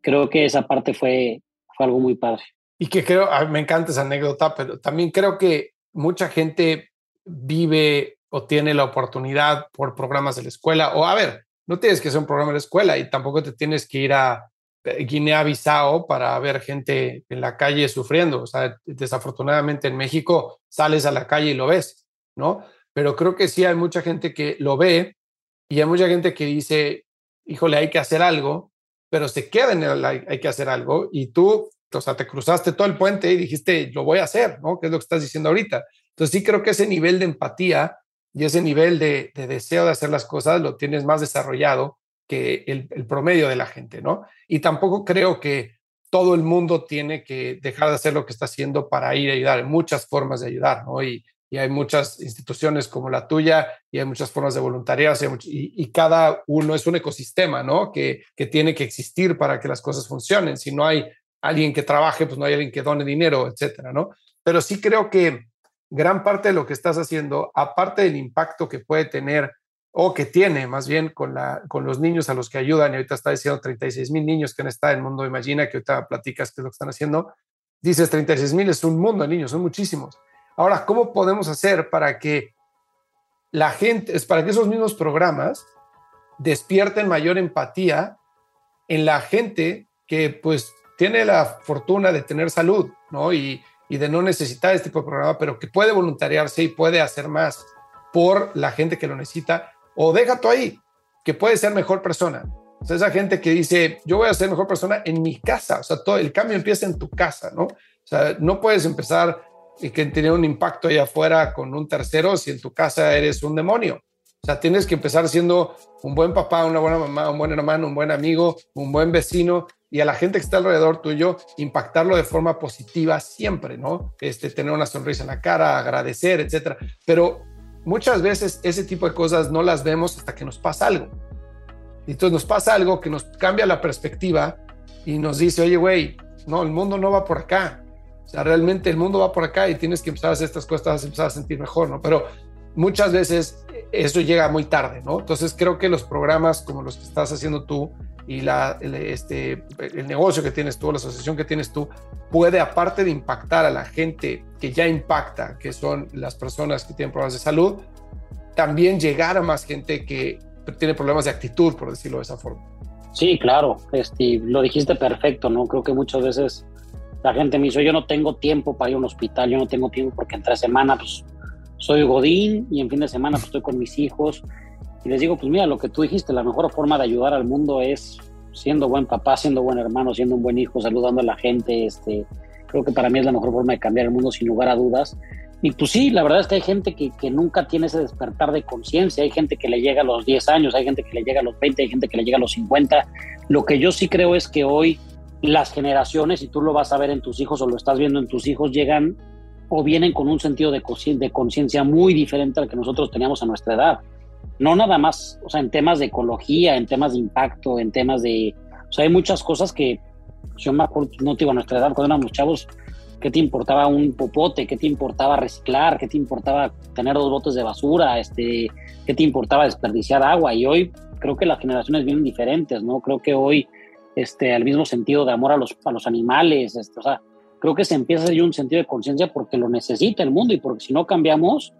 creo que esa parte fue, fue algo muy padre y que creo, me encanta esa anécdota, pero también creo que mucha gente vive o tiene la oportunidad por programas de la escuela, o a ver, no tienes que ser un programa de la escuela y tampoco te tienes que ir a eh, Guinea-Bissau para ver gente en la calle sufriendo. O sea, desafortunadamente en México sales a la calle y lo ves, ¿no? Pero creo que sí hay mucha gente que lo ve y hay mucha gente que dice, híjole, hay que hacer algo, pero se queda en el hay que hacer algo y tú o sea, te cruzaste todo el puente y dijiste, lo voy a hacer, ¿no? Que es lo que estás diciendo ahorita. Entonces sí creo que ese nivel de empatía y ese nivel de, deseo de hacer las cosas lo tienes más desarrollado que el, promedio de la gente, ¿no? Y tampoco creo que todo el mundo tiene que dejar de hacer lo que está haciendo para ir a ayudar. Hay muchas formas de ayudar, ¿no? Y, hay muchas instituciones como la tuya y hay muchas formas de voluntariado y, cada uno es un ecosistema, ¿no? Que, que tiene que existir para que las cosas funcionen. Si no hay alguien que trabaje, pues no hay alguien que done dinero, etcétera, ¿no? Pero sí creo que gran parte de lo que estás haciendo, aparte del impacto que puede tener o que tiene más bien con, la, con los niños a los que ayudan, y ahorita está diciendo 36 mil niños que han estado en el mundo Imagina, que ahorita platicas qué es lo que están haciendo, dices 36 mil es un mundo de niños, son muchísimos. Ahora, ¿cómo podemos hacer para que la gente, es para que esos mismos programas despierten mayor empatía en la gente que pues tiene la fortuna de tener salud, ¿no? Y, de no necesitar este tipo de programa, pero que puede voluntariarse y puede hacer más por la gente que lo necesita, o deja tú ahí, que puede ser mejor persona. O sea, esa gente que dice, yo voy a ser mejor persona en mi casa, o sea, todo el cambio empieza en tu casa, ¿no? O sea, no puedes empezar y que tener un impacto allá afuera con un tercero si en tu casa eres un demonio. O sea, tienes que empezar siendo un buen papá, una buena mamá, un buen hermano, un buen amigo, un buen vecino y a la gente que está alrededor tuyo, impactarlo de forma positiva siempre, ¿no? Este, tener una sonrisa en la cara, agradecer, etcétera. Pero muchas veces ese tipo de cosas no las vemos hasta que nos pasa algo. Y entonces nos pasa algo que nos cambia la perspectiva y nos dice, oye, güey, no, el mundo no va por acá. O sea, realmente el mundo va por acá y tienes que empezar a hacer estas cosas, empezar a sentir mejor, ¿no? Pero muchas veces eso llega muy tarde, ¿no? Entonces creo que los programas como los que estás haciendo tú y la, el, este, el negocio que tienes tú, la asociación que tienes tú, puede, aparte de impactar a la gente que ya impacta, que son las personas que tienen problemas de salud, también llegar a más gente que tiene problemas de actitud, por decirlo de esa forma. Sí, claro, este, lo dijiste perfecto, ¿no? Creo que muchas veces la gente me dice, yo no tengo tiempo para ir a un hospital, yo no tengo tiempo porque entre semana pues soy godín y en fin de semana pues, estoy con mis hijos. Y les digo, pues mira, lo que tú dijiste, la mejor forma de ayudar al mundo es siendo buen papá, siendo buen hermano, siendo un buen hijo, saludando a la gente. Este, creo que para mí es la mejor forma de cambiar el mundo sin lugar a dudas. Y pues sí, la verdad es que hay gente que, que nunca tiene ese despertar de conciencia, hay gente que le llega a los 10 años, hay gente que le llega a los 20, hay gente que le llega a los 50. Lo que yo sí creo es que hoy las generaciones, y tú lo vas a ver en tus hijos o lo estás viendo en tus hijos, llegan o vienen con un sentido de conciencia muy diferente al que nosotros teníamos a nuestra edad. No nada más, o sea, en temas de ecología, en temas de impacto, en temas de... O sea, hay muchas cosas que yo me acuerdo, no te digo a nuestra edad, cuando éramos chavos, ¿qué te importaba un popote? ¿Qué te importaba reciclar? ¿Qué te importaba tener dos botes de basura? Este, ¿Qué te importaba desperdiciar agua? Y hoy creo que las generaciones vienen diferentes, ¿no? Creo que hoy, este, al mismo sentido de amor a los, a los animales, este, o sea, creo que se empieza a hacer un sentido de conciencia porque lo necesita el mundo y porque si no cambiamos,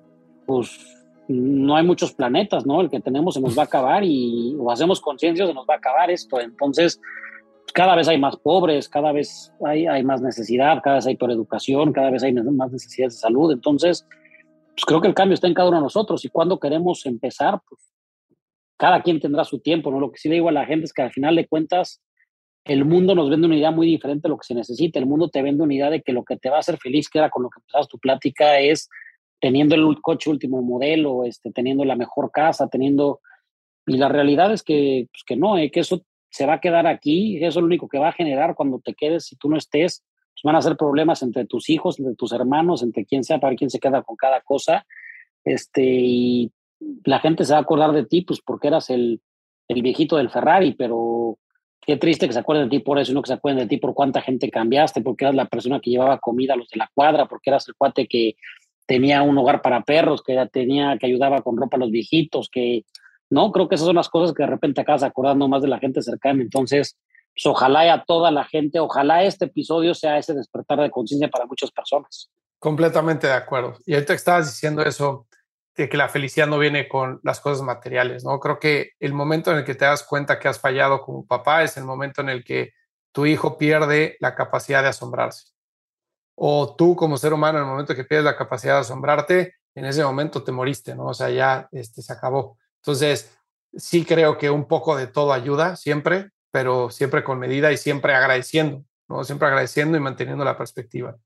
pues no hay muchos planetas, ¿no? El que tenemos se nos va a acabar y o hacemos conciencia se nos va a acabar esto. Entonces, cada vez hay más pobres, cada vez hay, hay más necesidad, cada vez hay por educación, cada vez hay más necesidades de salud. Entonces, pues creo que el cambio está en cada uno de nosotros y cuando queremos empezar, pues cada quien tendrá su tiempo, ¿no? Lo que sí le digo a la gente es que al final de cuentas, el mundo nos vende una idea muy diferente de lo que se necesita. El mundo te vende una idea de que lo que te va a hacer feliz, que era con lo que empezabas tu plática, es teniendo el coche último modelo, este, teniendo la mejor casa, teniendo... Y la realidad es que, pues que no, eh, que eso se va a quedar aquí, eso es lo único que va a generar cuando te quedes, si tú no estés, pues van a ser problemas entre tus hijos, entre tus hermanos, entre quien sea, para quién se queda con cada cosa. Este, y la gente se va a acordar de ti, pues porque eras el, el viejito del Ferrari, pero Qué triste que se acuerden de ti por eso no que se acuerden de ti por cuánta gente cambiaste, porque eras la persona que llevaba comida a los de la cuadra, porque eras el cuate que tenía un hogar para perros, que tenía, que ayudaba con ropa a los viejitos, que no, creo que esas son las cosas que de repente acabas acordando más de la gente cercana. Entonces, pues, ojalá y a toda la gente, ojalá este episodio sea ese despertar de conciencia para muchas personas. Completamente de acuerdo. Y ahorita estabas diciendo eso, de que la felicidad no viene con las cosas materiales, ¿no? Creo que el momento en el que te das cuenta que has fallado como papá es el momento en el que tu hijo pierde la capacidad de asombrarse. O tú como ser humano, en el momento que pierdes la capacidad de asombrarte, en ese momento te moriste, ¿no? O sea, ya este, se acabó. Entonces, sí creo que un poco de todo ayuda siempre, pero siempre con medida y siempre agradeciendo, ¿no? Siempre agradeciendo y manteniendo la perspectiva.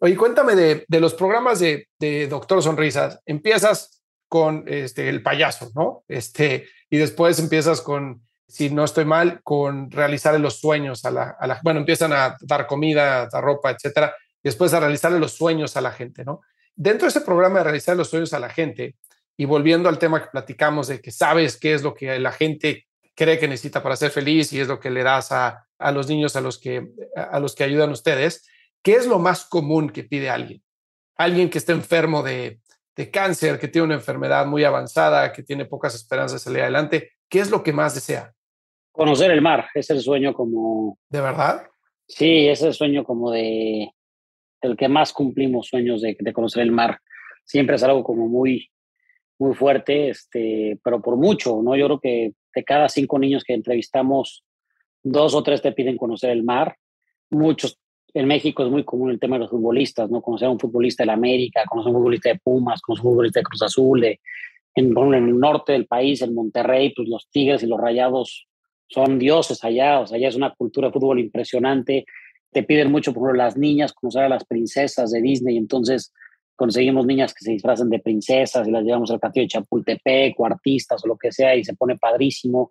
Oye, cuéntame de, los programas de, Doctor Sonrisas. Empiezas con este, el payaso, ¿no? Este, y después empiezas con, si no estoy mal, con realizar los sueños a la, bueno, empiezan a dar comida, dar ropa, etcétera, y después a realizarle los sueños a la gente, ¿no? Dentro de ese programa de realizar los sueños a la gente, y volviendo al tema que platicamos de que sabes qué es lo que la gente cree que necesita para ser feliz y es lo que le das a, a los niños a los que a los que ayudan ustedes, ¿Qué es lo más común que pide alguien? Alguien que está enfermo de, cáncer, que tiene una enfermedad muy avanzada, que tiene pocas esperanzas de salir adelante. ¿Qué es lo que más desea? Conocer el mar, es el sueño como... ¿De verdad? Sí, es el sueño como de... El que más cumplimos sueños de, conocer el mar. Siempre es algo como muy, muy fuerte, este, pero por mucho, ¿no? Yo creo que de cada cinco niños que entrevistamos, dos o tres te piden conocer el mar. Muchos en México es muy común el tema de los futbolistas, ¿no? Conocer a un futbolista de la América, conocer a un futbolista de Pumas, conocer a un futbolista de Cruz Azul, en, en, el norte del país, en Monterrey, pues los Tigres y los Rayados son dioses allá, o sea, allá es una cultura de fútbol impresionante. Te piden mucho, por ejemplo, las niñas, conocer a las princesas de Disney, entonces conseguimos niñas que se disfrazan de princesas y las llevamos al castillo de Chapultepec o artistas o lo que sea y se pone padrísimo.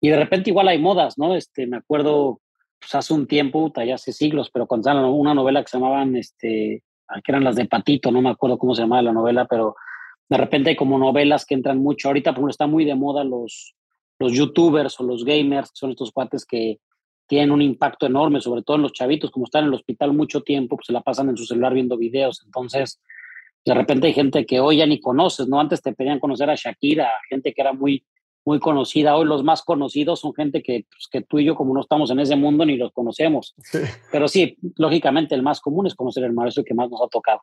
Y de repente igual hay modas, ¿no? Este, me acuerdo pues hace un tiempo, ya hace siglos, pero cuando una novela que se llamaban, este, que eran las de Patito, no me acuerdo cómo se llamaba la novela, pero de repente hay como novelas que entran mucho. Ahorita, por ejemplo, está muy de moda los, los youtubers o los gamers, que son estos cuates que tienen un impacto enorme, sobre todo en los chavitos, como están en el hospital mucho tiempo, pues se la pasan en su celular viendo videos. Entonces, de repente hay gente que hoy ya ni conoces, ¿no? Antes te pedían conocer a Shakira, gente que era muy muy conocida. Hoy los más conocidos son gente que, pues, que tú y yo, como no estamos en ese mundo, ni los conocemos. Pero sí, lógicamente el más común es conocer el mar, eso que más nos ha tocado.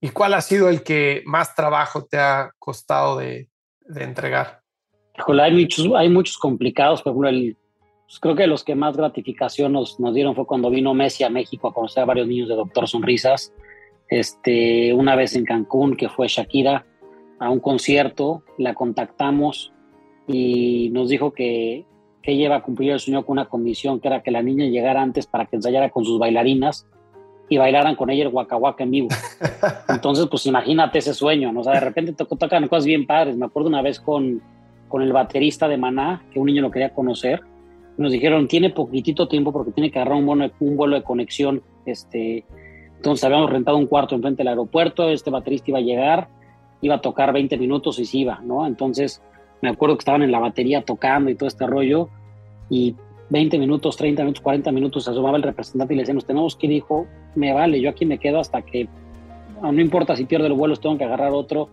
¿Y cuál ha sido el que más trabajo te ha costado de, entregar? hay muchos, hay muchos complicados. Por ejemplo, el, pues, creo que los que más gratificación nos, nos, dieron fue cuando vino Messi a México a conocer a varios niños de Doctor Sonrisas. Este, una vez en Cancún, que fue Shakira, a un concierto, la contactamos y nos dijo que, que ella iba a cumplir el sueño con una condición, que era que la niña llegara antes para que ensayara con sus bailarinas y bailaran con ella el Waka en vivo. Entonces, pues imagínate ese sueño, ¿no? O sea, de repente te tocan cosas bien padres. Me acuerdo una vez con, con el baterista de Maná, que un niño lo quería conocer. Nos dijeron, tiene poquitito tiempo porque tiene que agarrar un un vuelo de conexión. Este, entonces habíamos rentado un cuarto enfrente del aeropuerto, este baterista iba a llegar, iba a tocar 20 minutos y se iba, ¿no? Entonces me acuerdo que estaban en la batería tocando y todo este rollo y 20 minutos, 30 minutos, 40 minutos, se asomaba el representante y le decíamos, tenemos que ir, hijo, me vale, yo aquí me quedo hasta que, no importa si pierdo el vuelo, tengo que agarrar otro.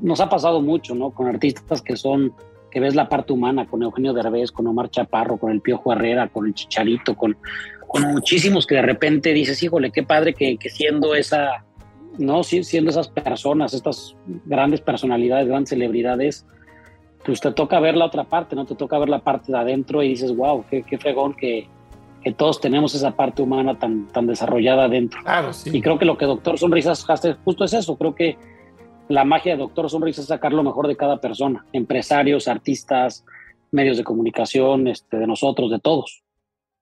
Nos ha pasado mucho, ¿no? Con artistas que son, que ves la parte humana, con Eugenio Derbez, con Omar Chaparro, con el Piojo Herrera, con el Chicharito, con, con muchísimos que de repente dices, híjole, qué padre que, que siendo esa, ¿no? Siendo esas personas, estas grandes personalidades, grandes celebridades, pues te toca ver la otra parte, ¿no? Te toca ver la parte de adentro y dices, wow, qué, qué fregón que, que todos tenemos esa parte humana tan, tan desarrollada adentro. Claro, sí. Y creo que lo que Doctor Sonrisas hace justo es eso. Creo que la magia de Doctor Sonrisas es sacar lo mejor de cada persona, empresarios, artistas, medios de comunicación, este, de nosotros, de todos.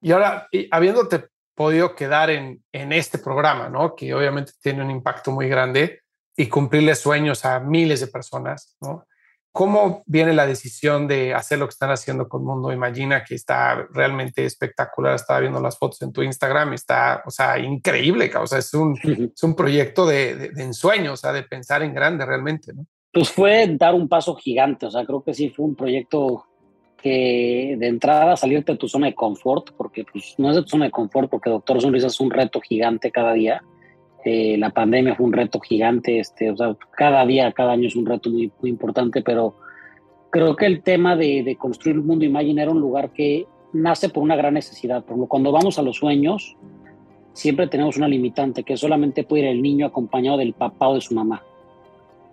Y ahora, habiéndote podido quedar en, en este programa, ¿no? Que obviamente tiene un impacto muy grande y cumplirle sueños a miles de personas, ¿no? ¿Cómo viene la decisión de hacer lo que están haciendo con Mundo Imagina, que está realmente espectacular? Estaba viendo las fotos en tu Instagram, está, o sea, increíble, o sea, es un, es un proyecto de, de, ensueño, o sea, de pensar en grande realmente, ¿no? Pues fue dar un paso gigante, o sea, creo que sí fue un proyecto que de entrada salirte de tu zona de confort, porque pues no es de tu zona de confort, porque Doctor Sonrisa es un reto gigante cada día, eh, la pandemia fue un reto gigante, este, o sea, cada día, cada año es un reto muy, muy importante, pero creo que el tema de, de construir un mundo Imagine era un lugar que nace por una gran necesidad. Por cuando vamos a los sueños, siempre tenemos una limitante, que solamente puede ir el niño acompañado del papá o de su mamá,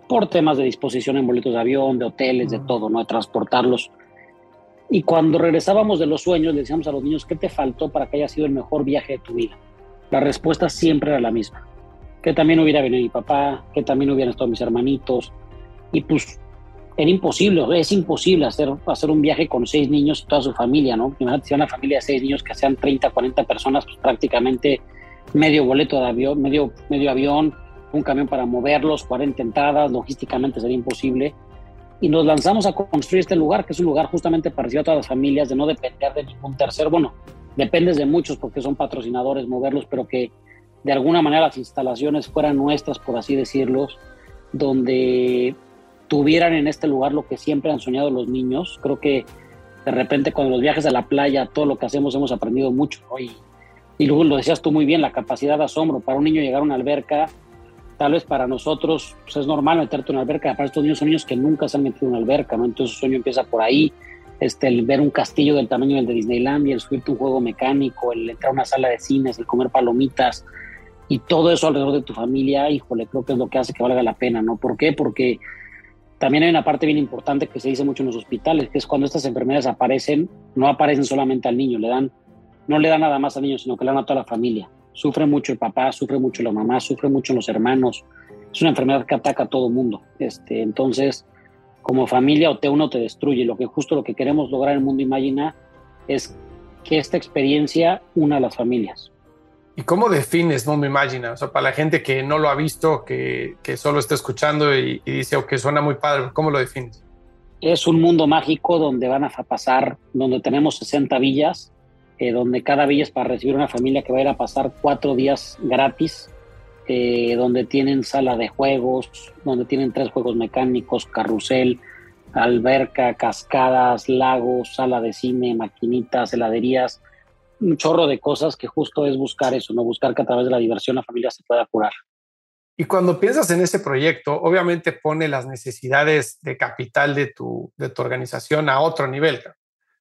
por temas de disposición en boletos de avión, de hoteles, de todo, ¿no? De transportarlos. Y cuando regresábamos de los sueños, le decíamos a los niños, ¿qué te faltó para que haya sido el mejor viaje de tu vida? La respuesta siempre era la misma que también hubiera venido mi papá, que también hubieran estado mis hermanitos. Y pues era imposible, es imposible hacer, hacer un viaje con seis niños y toda su familia, ¿no? Imagínate si una familia de seis niños que sean 30, 40 personas, pues prácticamente medio boleto de avión, medio, medio avión, un camión para moverlos, 40 entradas, logísticamente sería imposible. Y nos lanzamos a construir este lugar, que es un lugar justamente parecido a todas las familias, de no depender de ningún tercero. Bueno, dependes de muchos porque son patrocinadores, moverlos, pero que de alguna manera las instalaciones fueran nuestras, por así decirlo, donde tuvieran en este lugar lo que siempre han soñado los niños. Creo que de repente cuando los viajes a la playa, todo lo que hacemos hemos aprendido mucho. Y, y luego lo decías tú muy bien, la capacidad de asombro. Para un niño llegar a una alberca, tal vez para nosotros pues es normal meterte en una alberca. Para estos niños son niños que nunca se han metido en una alberca, ¿no? Entonces su sueño empieza por ahí. Este, el ver un castillo del tamaño del de Disneylandia, el subirte un juego mecánico, el entrar a una sala de cines, el comer palomitas, y todo eso alrededor de tu familia, híjole, creo que es lo que hace que valga la pena, ¿no? ¿Por qué? Porque también hay una parte bien importante que se dice mucho en los hospitales, que es cuando estas enfermedades aparecen, no aparecen solamente al niño, le dan, no le dan nada más al niño, sino que le dan a toda la familia. Sufre mucho el papá, sufre mucho la mamá, sufre mucho los hermanos. Es una enfermedad que ataca a todo mundo. Este, entonces, como familia o te uno te destruye. Lo que justo lo que queremos lograr en el mundo Imagina es que esta experiencia una a las familias. ¿Y cómo defines Mundo Imagina? O sea, para la gente que no lo ha visto, que, que solo está escuchando y, dice, o que suena muy padre, ¿cómo lo defines? Es un mundo mágico donde van a pasar, donde tenemos 60 villas, eh, donde cada villa es para recibir una familia que va a ir a pasar cuatro días gratis, eh, donde tienen sala de juegos, donde tienen tres juegos mecánicos, carrusel, alberca, cascadas, lagos, sala de cine, maquinitas, heladerías un chorro de cosas que justo es buscar eso, no buscar que a través de la diversión la familia se pueda curar. Y cuando piensas en ese proyecto, obviamente pone las necesidades de capital de tu, de tu organización a otro nivel.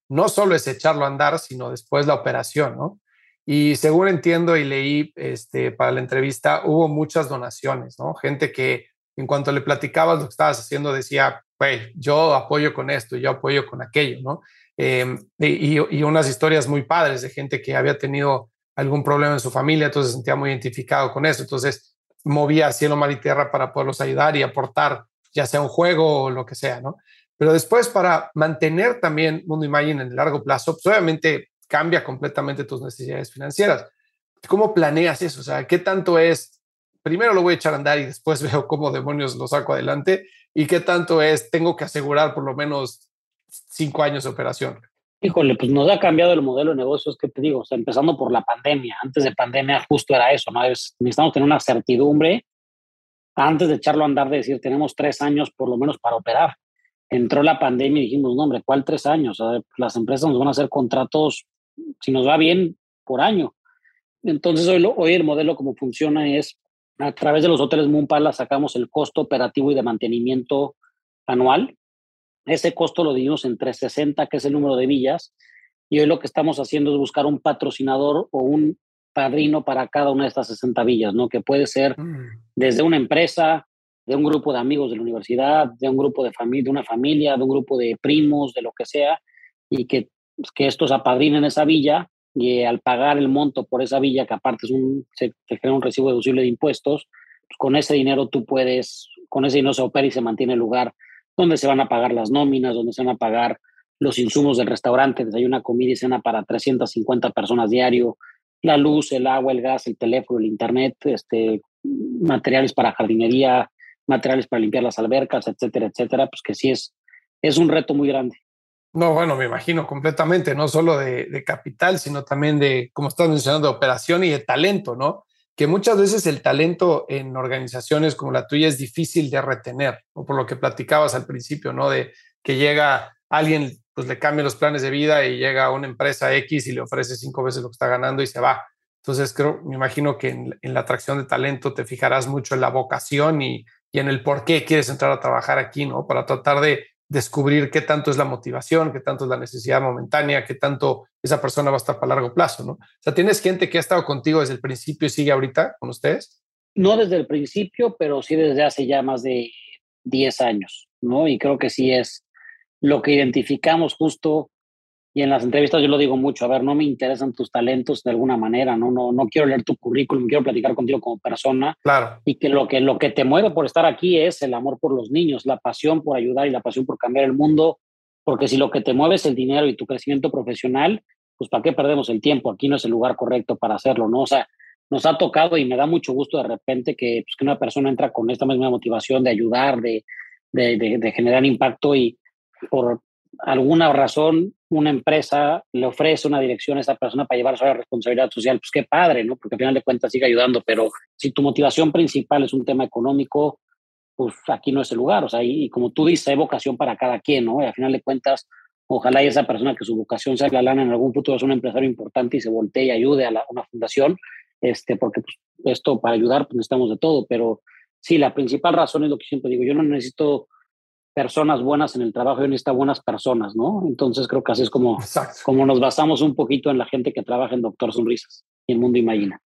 No solo es echarlo a andar, sino después la operación, ¿no? Y según entiendo y leí este, para la entrevista, hubo muchas donaciones, ¿no? Gente que en cuanto le platicabas lo que estabas haciendo decía, güey, yo apoyo con esto, yo apoyo con aquello, ¿no? Em, y, unas historias muy padres de gente que había tenido algún problema en su familia, entonces se sentía muy identificado con eso. Entonces movía cielo, mar y tierra para poderlos ayudar y aportar, ya sea un juego o lo que sea, ¿no? Pero después, para mantener también Mundo Imagine en el largo plazo, pues obviamente cambia completamente tus necesidades financieras. ¿Cómo planeas eso? O sea, ¿qué tanto es, primero lo voy a echar a andar y después veo cómo demonios lo saco adelante? ¿Y qué tanto es, tengo que asegurar por lo menos cinco años de operación? Híjole, pues nos ha cambiado el modelo de negocios, que te digo, o sea, empezando por la pandemia. Antes de pandemia justo era eso, ¿no? Es, necesitamos tener una certidumbre antes de echarlo a andar, de decir, tenemos tres años por lo menos para operar. Entró la pandemia y dijimos, no, hombre, ¿cuál tres años? las empresas nos van a hacer contratos si nos va bien, por año. Entonces, hoy, hoy el modelo como funciona es, a través de los hoteles Moon sacamos el costo operativo y de mantenimiento anual. Ese costo lo dividimos entre 60, que es el número de villas, y hoy lo que estamos haciendo es buscar un patrocinador o un padrino para cada una de estas 60 villas, ¿no? Que puede ser mm. desde una empresa, de un grupo de amigos de la universidad, de un grupo de familia, de una familia, de un grupo de primos, de lo que sea, y que pues, que estos apadrinen esa villa y al pagar el monto por esa villa, que aparte es un, se te crea un recibo deducible de impuestos, pues, con ese dinero tú puedes, con ese dinero se opera y se mantiene el lugar donde se van a pagar las nóminas, donde se van a pagar los insumos del restaurante, una comida y cena para 350 personas diario, la luz, el agua, el gas, el teléfono, el internet, este, materiales para jardinería, materiales para limpiar las albercas, etcétera, etcétera, pues que sí es, es un reto muy grande. No, bueno, me imagino completamente, no solo de, capital, sino también de, como estás mencionando, de operación y de talento, ¿no? Que muchas veces el talento en organizaciones como la tuya es difícil de retener, o por lo que platicabas al principio, ¿no? De que llega alguien, pues le cambia los planes de vida y llega a una empresa X y le ofrece cinco veces lo que está ganando y se va. Entonces, creo, me imagino que en, la atracción de talento te fijarás mucho en la vocación y, y en el por qué quieres entrar a trabajar aquí, ¿no? Para tratar de descubrir qué tanto es la motivación, qué tanto es la necesidad momentánea, qué tanto esa persona va a estar para largo plazo, ¿no? O sea, ¿tienes gente que ha estado contigo desde el principio y sigue ahorita con ustedes? No desde el principio, pero sí desde hace ya más de 10 años, ¿no? Y creo que sí es lo que identificamos justo y en las entrevistas yo lo digo mucho, a ver, no me interesan tus talentos de alguna manera, no, no, no quiero leer tu currículum, quiero platicar contigo como persona. Claro. Y que lo, que lo que te mueve por estar aquí es el amor por los niños, la pasión por ayudar y la pasión por cambiar el mundo, porque si lo que te mueve es el dinero y tu crecimiento profesional, pues ¿para qué perdemos el tiempo? Aquí no es el lugar correcto para hacerlo, ¿no? O sea, nos ha tocado y me da mucho gusto de repente que, pues, que una persona entra con esta misma motivación de ayudar, de, de, de, de generar impacto y por alguna razón una empresa le ofrece una dirección a esa persona para llevar la responsabilidad social, pues qué padre, ¿no? Porque al final de cuentas sigue ayudando, pero si tu motivación principal es un tema económico, pues aquí no es el lugar, o sea, y, como tú dices, hay vocación para cada quien, ¿no? Y al final de cuentas, ojalá y esa persona que su vocación sea la lana en algún futuro es un empresario importante y se voltee y ayude a una fundación, este, porque pues, esto para ayudar pues necesitamos de todo, pero sí, la principal razón es lo que siempre digo, yo no necesito personas buenas en el trabajo y necesita buenas personas, ¿no? Entonces creo que así es como, como nos basamos un poquito en la gente que trabaja en Doctor Sonrisas y en Mundo Imagina.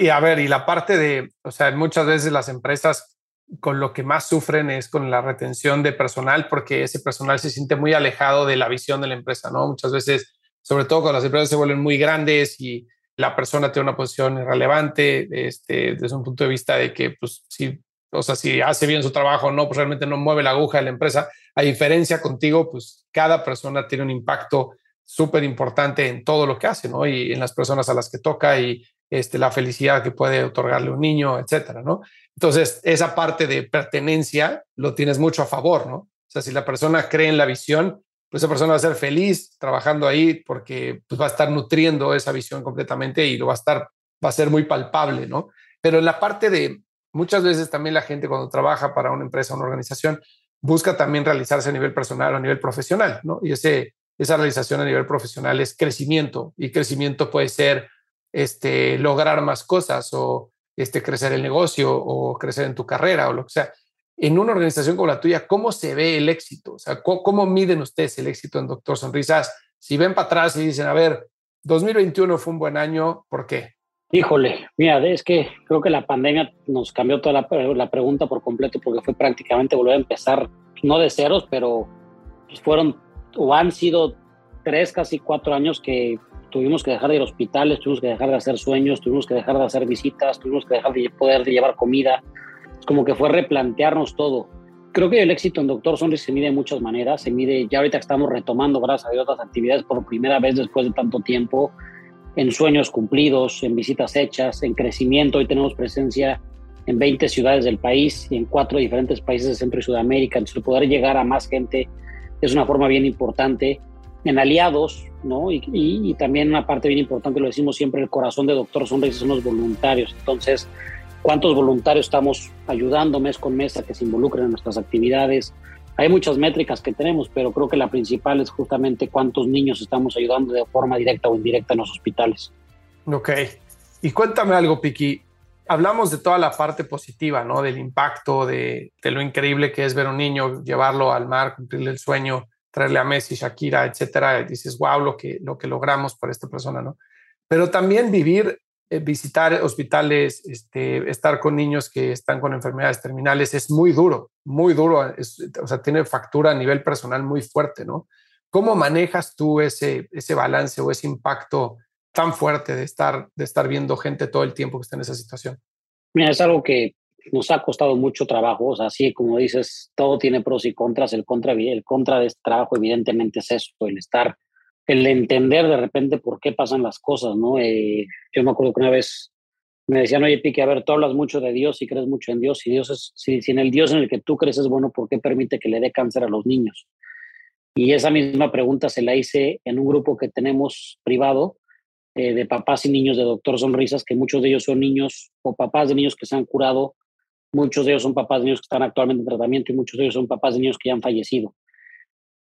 y a ver, y la parte de, o sea, muchas veces las empresas con lo que más sufren es con la retención de personal porque ese personal se siente muy alejado de la visión de la empresa, ¿no? Muchas veces, sobre todo cuando las empresas se vuelven muy grandes y la persona tiene una posición irrelevante, este, desde un punto de vista de que, pues, si o sea, si hace bien su trabajo no, pues realmente no mueve la aguja de la empresa. A diferencia contigo, pues cada persona tiene un impacto súper importante en todo lo que hace, ¿no? Y en las personas a las que toca y este, la felicidad que puede otorgarle un niño, etcétera, ¿no? Entonces, esa parte de pertenencia lo tienes mucho a favor, ¿no? O sea, si la persona cree en la visión, pues esa persona va a ser feliz trabajando ahí porque pues, va a estar nutriendo esa visión completamente y lo va a estar, va a ser muy palpable, ¿no? Pero en la parte de, Muchas veces también la gente cuando trabaja para una empresa una organización busca también realizarse a nivel personal o a nivel profesional, ¿no? Y ese, esa realización a nivel profesional es crecimiento y crecimiento puede ser este, lograr más cosas o este, crecer el negocio o crecer en tu carrera o lo que sea. En una organización como la tuya, ¿cómo se ve el éxito? O sea, ¿cómo, cómo miden ustedes el éxito en Doctor Sonrisas? Si ven para atrás y dicen, a ver, 2021 fue un buen año, ¿por qué? Híjole, mira, es que creo que la pandemia nos cambió toda la, la pregunta por completo porque fue prácticamente volver a empezar, no de ceros, pero pues fueron o han sido tres, casi cuatro años que tuvimos que dejar de ir a hospitales, tuvimos que dejar de hacer sueños, tuvimos que dejar de hacer visitas, tuvimos que dejar de poder llevar comida. Como que fue replantearnos todo creo que el éxito en Doctor Sonris se mide de muchas maneras. Se mide, ya ahorita estamos retomando, gracias a Dios, otras actividades por primera vez después de tanto tiempo, en sueños cumplidos, en visitas hechas, en crecimiento. Hoy tenemos presencia en 20 ciudades del país y en cuatro diferentes países de Centro y Sudamérica. Entonces, poder llegar a más gente es una forma bien importante. En aliados, ¿no? Y, también una parte bien importante, lo decimos siempre, el corazón de Doctor Sonris son los voluntarios. Entonces, cuántos voluntarios estamos ayudando mes con mes a que se involucren en nuestras actividades. Hay muchas métricas que tenemos, pero creo que la principal es justamente cuántos niños estamos ayudando de forma directa o indirecta en los hospitales. Ok. Y cuéntame algo, Piki. Hablamos de toda la parte positiva, ¿no? Del impacto, de, lo increíble que es ver un niño, llevarlo al mar, cumplirle el sueño, traerle a Messi, Shakira, etcétera. Dices, wow, lo que, lo que logramos por esta persona, ¿no? Pero también vivir visitar hospitales, este, estar con niños que están con enfermedades terminales es muy duro, muy duro, o sea, tiene factura a nivel personal muy fuerte, ¿no? ¿Cómo manejas tú ese, ese balance o ese impacto tan fuerte de estar, de estar viendo gente todo el tiempo que está en esa situación? Mira, es algo que nos ha costado mucho trabajo, o sea, así como dices, todo tiene pros y contras, el contra, el contra de este trabajo evidentemente es eso, el estar el entender de repente por qué pasan las cosas, ¿no? Eh, yo me acuerdo que una vez me decían, oye, Pique, a ver, tú hablas mucho de Dios y crees mucho en Dios, y Dios es, si, si en el Dios en el que tú crees es bueno, ¿por qué permite que le dé cáncer a los niños? Y esa misma pregunta se la hice en un grupo que tenemos privado eh, de papás y niños de Doctor Sonrisas, que muchos de ellos son niños o papás de niños que se han curado, muchos de ellos son papás de niños que están actualmente en tratamiento y muchos de ellos son papás de niños que ya han fallecido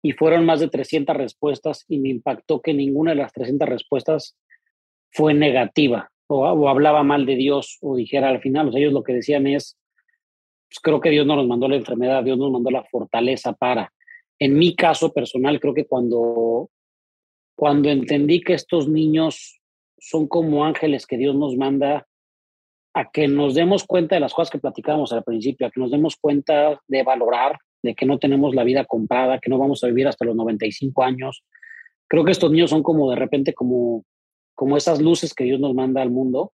y fueron más de 300 respuestas y me impactó que ninguna de las 300 respuestas fue negativa o, hablaba mal de Dios o dijera al final, o ellos lo que decían es, pues creo que Dios no nos mandó la enfermedad, Dios nos mandó la fortaleza para. En mi caso personal, creo que cuando, cuando entendí que estos niños son como ángeles que Dios nos manda a que nos demos cuenta de las cosas que platicábamos al principio, a que nos demos cuenta de valorar, de que no tenemos la vida comprada, que no vamos a vivir hasta los 95 años. Creo que estos niños son como de repente como, como esas luces que Dios nos manda al mundo.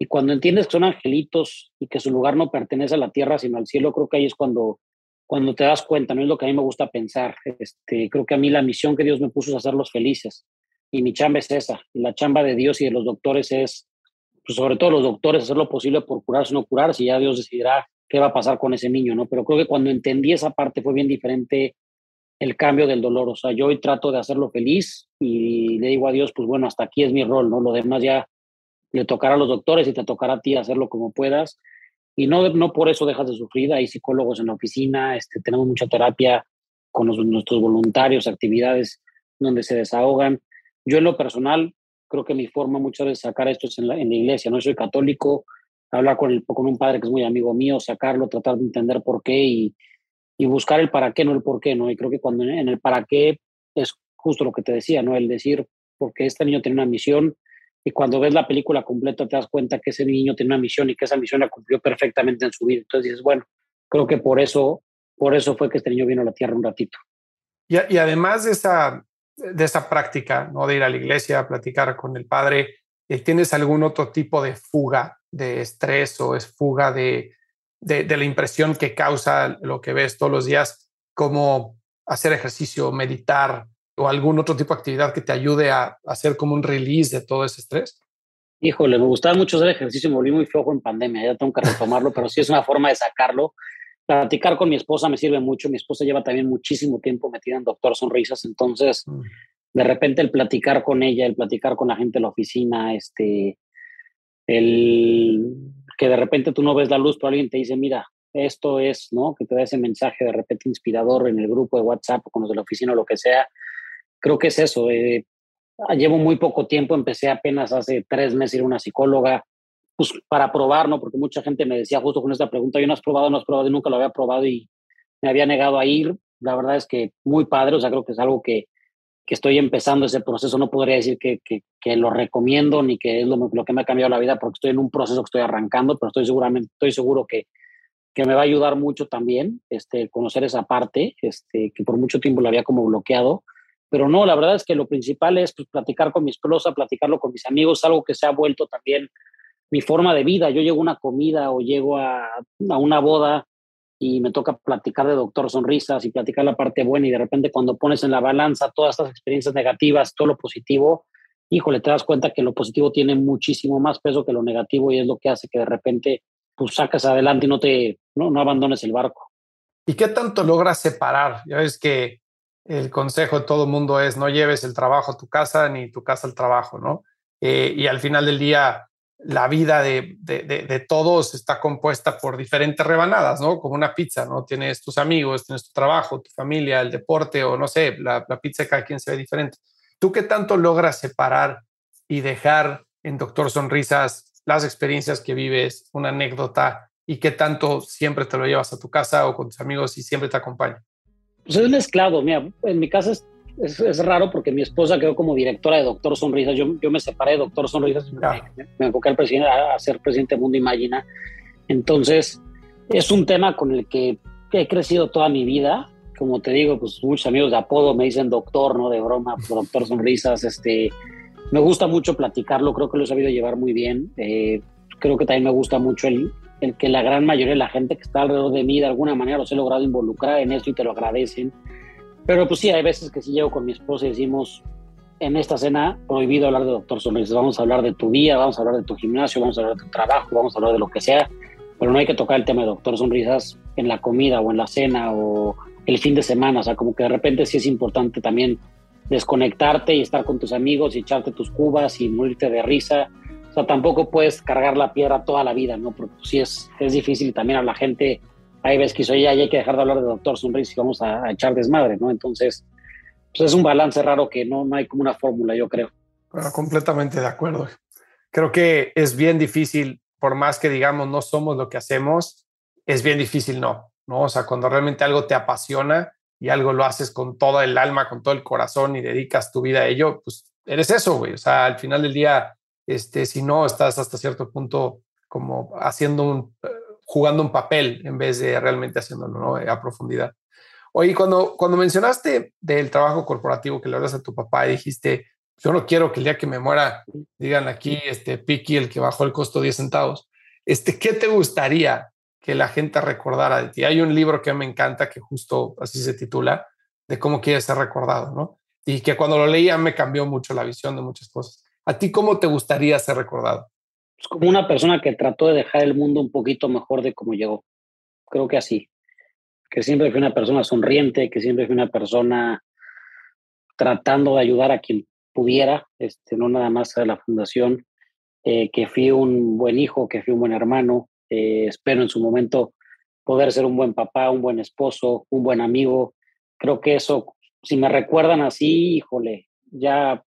Y cuando entiendes que son angelitos y que su lugar no pertenece a la tierra, sino al cielo, creo que ahí es cuando, cuando te das cuenta, no es lo que a mí me gusta pensar. Este, creo que a mí la misión que Dios me puso es hacerlos felices. Y mi chamba es esa. La chamba de Dios y de los doctores es, pues sobre todo los doctores, hacer lo posible por curarse o no curarse. Y ya Dios decidirá qué va a pasar con ese niño, ¿no? Pero creo que cuando entendí esa parte fue bien diferente el cambio del dolor. O sea, yo hoy trato de hacerlo feliz y le digo a Dios, pues bueno, hasta aquí es mi rol, ¿no? Lo demás ya le tocará a los doctores y te tocará a ti hacerlo como puedas. Y no, no por eso dejas de sufrir. Hay psicólogos en la oficina, este, tenemos mucha terapia con nuestros voluntarios, actividades donde se desahogan. Yo en lo personal, creo que mi forma muchas veces de sacar esto es en la, en la iglesia. No soy católico, hablar con, el, con un padre que es muy amigo mío, sacarlo, tratar de entender por qué y, y buscar el para qué, no el por qué, ¿no? Y creo que cuando en el para qué es justo lo que te decía, ¿no? El decir, porque este niño tiene una misión y cuando ves la película completa te das cuenta que ese niño tiene una misión y que esa misión la cumplió perfectamente en su vida. Entonces dices, bueno, creo que por eso, por eso fue que este niño vino a la tierra un ratito. Y, además de esa, de esa práctica, ¿no? De ir a la iglesia a platicar con el padre, eh, ¿tienes algún otro tipo de fuga de estrés o es fuga de, de, la impresión que causa lo que ves todos los días, como hacer ejercicio, meditar o algún otro tipo de actividad que te ayude a, hacer como un release de todo ese estrés? Híjole, me gustaba mucho hacer ejercicio, me volví muy flojo en pandemia, ya tengo que retomarlo, pero sí es una forma de sacarlo. Platicar con mi esposa me sirve mucho, mi esposa lleva también muchísimo tiempo metida en Doctor Sonrisas, entonces mm. de repente el platicar con ella, el platicar con la gente de la oficina, este, el que de repente tú no ves la luz, pero alguien te dice, mira, esto es, ¿no? Que te da ese mensaje de repente inspirador en el grupo de WhatsApp o con los de la oficina o lo que sea. Creo que es eso. Eh, llevo muy poco tiempo, empecé apenas hace tres meses ir a una psicóloga, pues para probar, ¿no? Porque mucha gente me decía justo con esta pregunta, yo no has probado, no has probado y nunca lo había probado y me había negado a ir. La verdad es que muy padre, o sea, creo que es algo que que estoy empezando ese proceso, no podría decir que, que, lo recomiendo ni que es lo, lo, que me ha cambiado la vida, porque estoy en un proceso que estoy arrancando, pero estoy, seguramente, estoy seguro que, que me va a ayudar mucho también este, conocer esa parte, este, que por mucho tiempo lo había como bloqueado. Pero no, la verdad es que lo principal es pues, platicar con mi esposa, platicarlo con mis amigos, algo que se ha vuelto también mi forma de vida. Yo llego a una comida o llego a, a una boda y me toca platicar de doctor sonrisas y platicar la parte buena y de repente cuando pones en la balanza todas estas experiencias negativas, todo lo positivo, híjole, te das cuenta que lo positivo tiene muchísimo más peso que lo negativo y es lo que hace que de repente pues sacas adelante y no te no, no abandones el barco. ¿Y qué tanto logras separar? Ya ves que el consejo de todo mundo es no lleves el trabajo a tu casa ni tu casa al trabajo, ¿no? Eh, y al final del día la vida de, de, todos está compuesta por diferentes rebanadas, ¿no? Como una pizza, ¿no? Tienes tus amigos, tienes tu trabajo, tu familia, el deporte o no sé, la, la pizza de cada quien se ve diferente. ¿Tú qué tanto logras separar y dejar en Doctor Sonrisas las experiencias que vives, una anécdota y qué tanto siempre te lo llevas a tu casa o con tus amigos y siempre te acompaña? Pues es mezclado, mira, en mi casa es es, raro porque mi esposa quedó como directora de Doctor Sonrisas. Yo, yo me separé de Doctor Sonrisas y me, me, enfoqué al presidente, a, ser presidente de Mundo Imagina. Entonces, es un tema con el que he crecido toda mi vida. Como te digo, pues muchos amigos de apodo me dicen doctor, ¿no? De broma, pues, doctor Sonrisas. Este, me gusta mucho platicarlo, creo que lo he sabido llevar muy bien. Eh, creo que también me gusta mucho el, el que la gran mayoría de la gente que está alrededor de mí de alguna manera los he logrado involucrar en esto y te lo agradecen. Pero pues sí, hay veces que si llego con mi esposa y decimos, en esta cena prohibido hablar de doctor Sonrisas, vamos a hablar de tu día, vamos a hablar de tu gimnasio, vamos a hablar de tu trabajo, vamos a hablar de lo que sea, pero no hay que tocar el tema de doctor Sonrisas en la comida o en la cena o el fin de semana, o sea, como que de repente sí es importante también desconectarte y estar con tus amigos y echarte tus cubas y morirte de risa. O sea, tampoco puedes cargar la piedra toda la vida, ¿no? Porque pues, sí es, es difícil también a la gente hay veces que dice, ya hay que dejar de hablar de doctor sonrisa y vamos a, echar desmadre, ¿no? Entonces, pues es un balance raro que no, no hay como una fórmula, yo creo. Bueno, completamente de acuerdo. Creo que es bien difícil, por más que digamos no somos lo que hacemos, es bien difícil no, ¿no? O sea, cuando realmente algo te apasiona y algo lo haces con todo el alma, con todo el corazón y dedicas tu vida a ello, pues eres eso, güey. O sea, al final del día, este, si no, estás hasta cierto punto como haciendo un, jugando un papel en vez de realmente haciéndolo ¿no? a profundidad. Oye, cuando, cuando mencionaste del trabajo corporativo que le hablas a tu papá y dijiste, yo no quiero que el día que me muera digan aquí, este Piki, el que bajó el costo 10 centavos. Este, ¿Qué te gustaría que la gente recordara de ti? Hay un libro que me encanta que justo así se titula, de cómo quieres ser recordado, ¿no? Y que cuando lo leía me cambió mucho la visión de muchas cosas. ¿A ti cómo te gustaría ser recordado? Pues, como una persona que trató de dejar el mundo un poquito mejor de como llegó. Creo que así. Que siempre fui una persona sonriente, que siempre fui una persona tratando de ayudar a quien pudiera, este, no nada más a la fundación, eh, que fui un buen hijo, que fui un buen hermano, eh, espero en su momento poder ser un buen papá, un buen esposo, un buen amigo. Creo que eso, si me recuerdan así, híjole, ya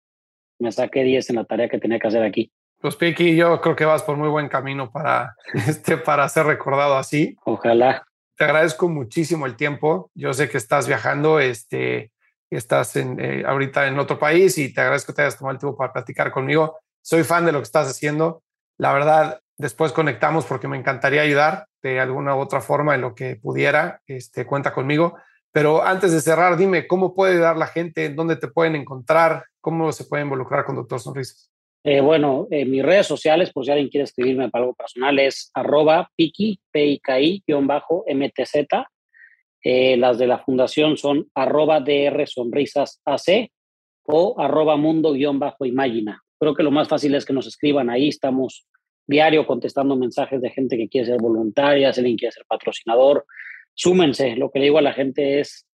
me saqué 10 en la tarea que tenía que hacer aquí. Pues Piki, yo creo que vas por muy buen camino para, este, para ser recordado así. Ojalá. Te agradezco muchísimo el tiempo. Yo sé que estás viajando, este, estás en, eh, ahorita en otro país y te agradezco que te hayas tomado el tiempo para platicar conmigo. Soy fan de lo que estás haciendo. La verdad, después conectamos porque me encantaría ayudar de alguna u otra forma en lo que pudiera. Este, cuenta conmigo. Pero antes de cerrar, dime, ¿cómo puede dar la gente? ¿Dónde te pueden encontrar? ¿Cómo se puede involucrar con Doctor Sonrisas? Eh, bueno, en mis redes sociales, por si alguien quiere escribirme para algo personal, es arroba piki, mtz. Eh, las de la fundación son arroba dr sonrisas ac o arroba mundo guion bajo imagina. Creo que lo más fácil es que nos escriban ahí. Estamos diario contestando mensajes de gente que quiere ser voluntaria, si alguien quiere ser patrocinador. Súmense. Lo que le digo a la gente es,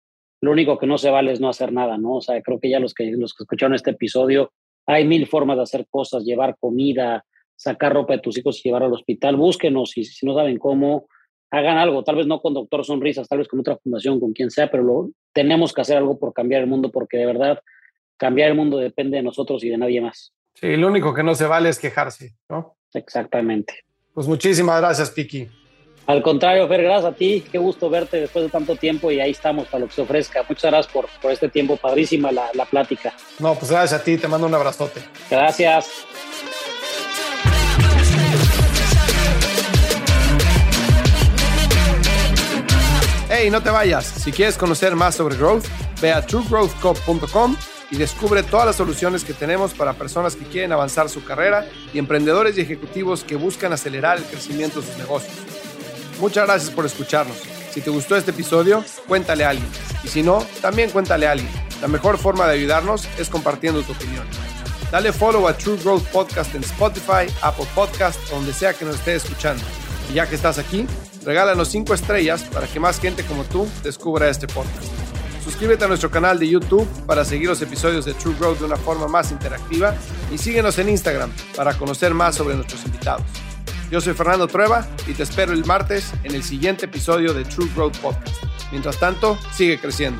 lo único que no se vale es no hacer nada, ¿no? O sea, creo que ya los que, los que escucharon este episodio hay mil formas de hacer cosas, llevar comida, sacar ropa de tus hijos y llevar al hospital. Búsquenos y si no saben cómo, hagan algo. Tal vez no con Doctor Sonrisas, tal vez con otra fundación, con quien sea, pero lo, tenemos que hacer algo por cambiar el mundo porque de verdad cambiar el mundo depende de nosotros y de nadie más. Sí, lo único que no se vale es quejarse, ¿no? Exactamente. Pues muchísimas gracias, Piki. Al contrario, Fer, gracias a ti. Qué gusto verte después de tanto tiempo y ahí estamos para lo que se ofrezca. Muchas gracias por, por este tiempo. Padrísima la, la plática. No, pues gracias a ti. Te mando un abrazote. Gracias. Hey, no te vayas. Si quieres conocer más sobre growth, ve a truegrowthco.com y descubre todas las soluciones que tenemos para personas que quieren avanzar su carrera y emprendedores y ejecutivos que buscan acelerar el crecimiento de sus negocios. Muchas gracias por escucharnos. Si te gustó este episodio, cuéntale a alguien. Y si no, también cuéntale a alguien. La mejor forma de ayudarnos es compartiendo tu opinión. Dale follow a True Growth Podcast en Spotify, Apple Podcast o donde sea que nos estés escuchando. Y ya que estás aquí, regálanos 5 estrellas para que más gente como tú descubra este podcast. Suscríbete a nuestro canal de YouTube para seguir los episodios de True Growth de una forma más interactiva y síguenos en Instagram para conocer más sobre nuestros invitados. Yo soy Fernando Trueba y te espero el martes en el siguiente episodio de True Growth Podcast. Mientras tanto, sigue creciendo.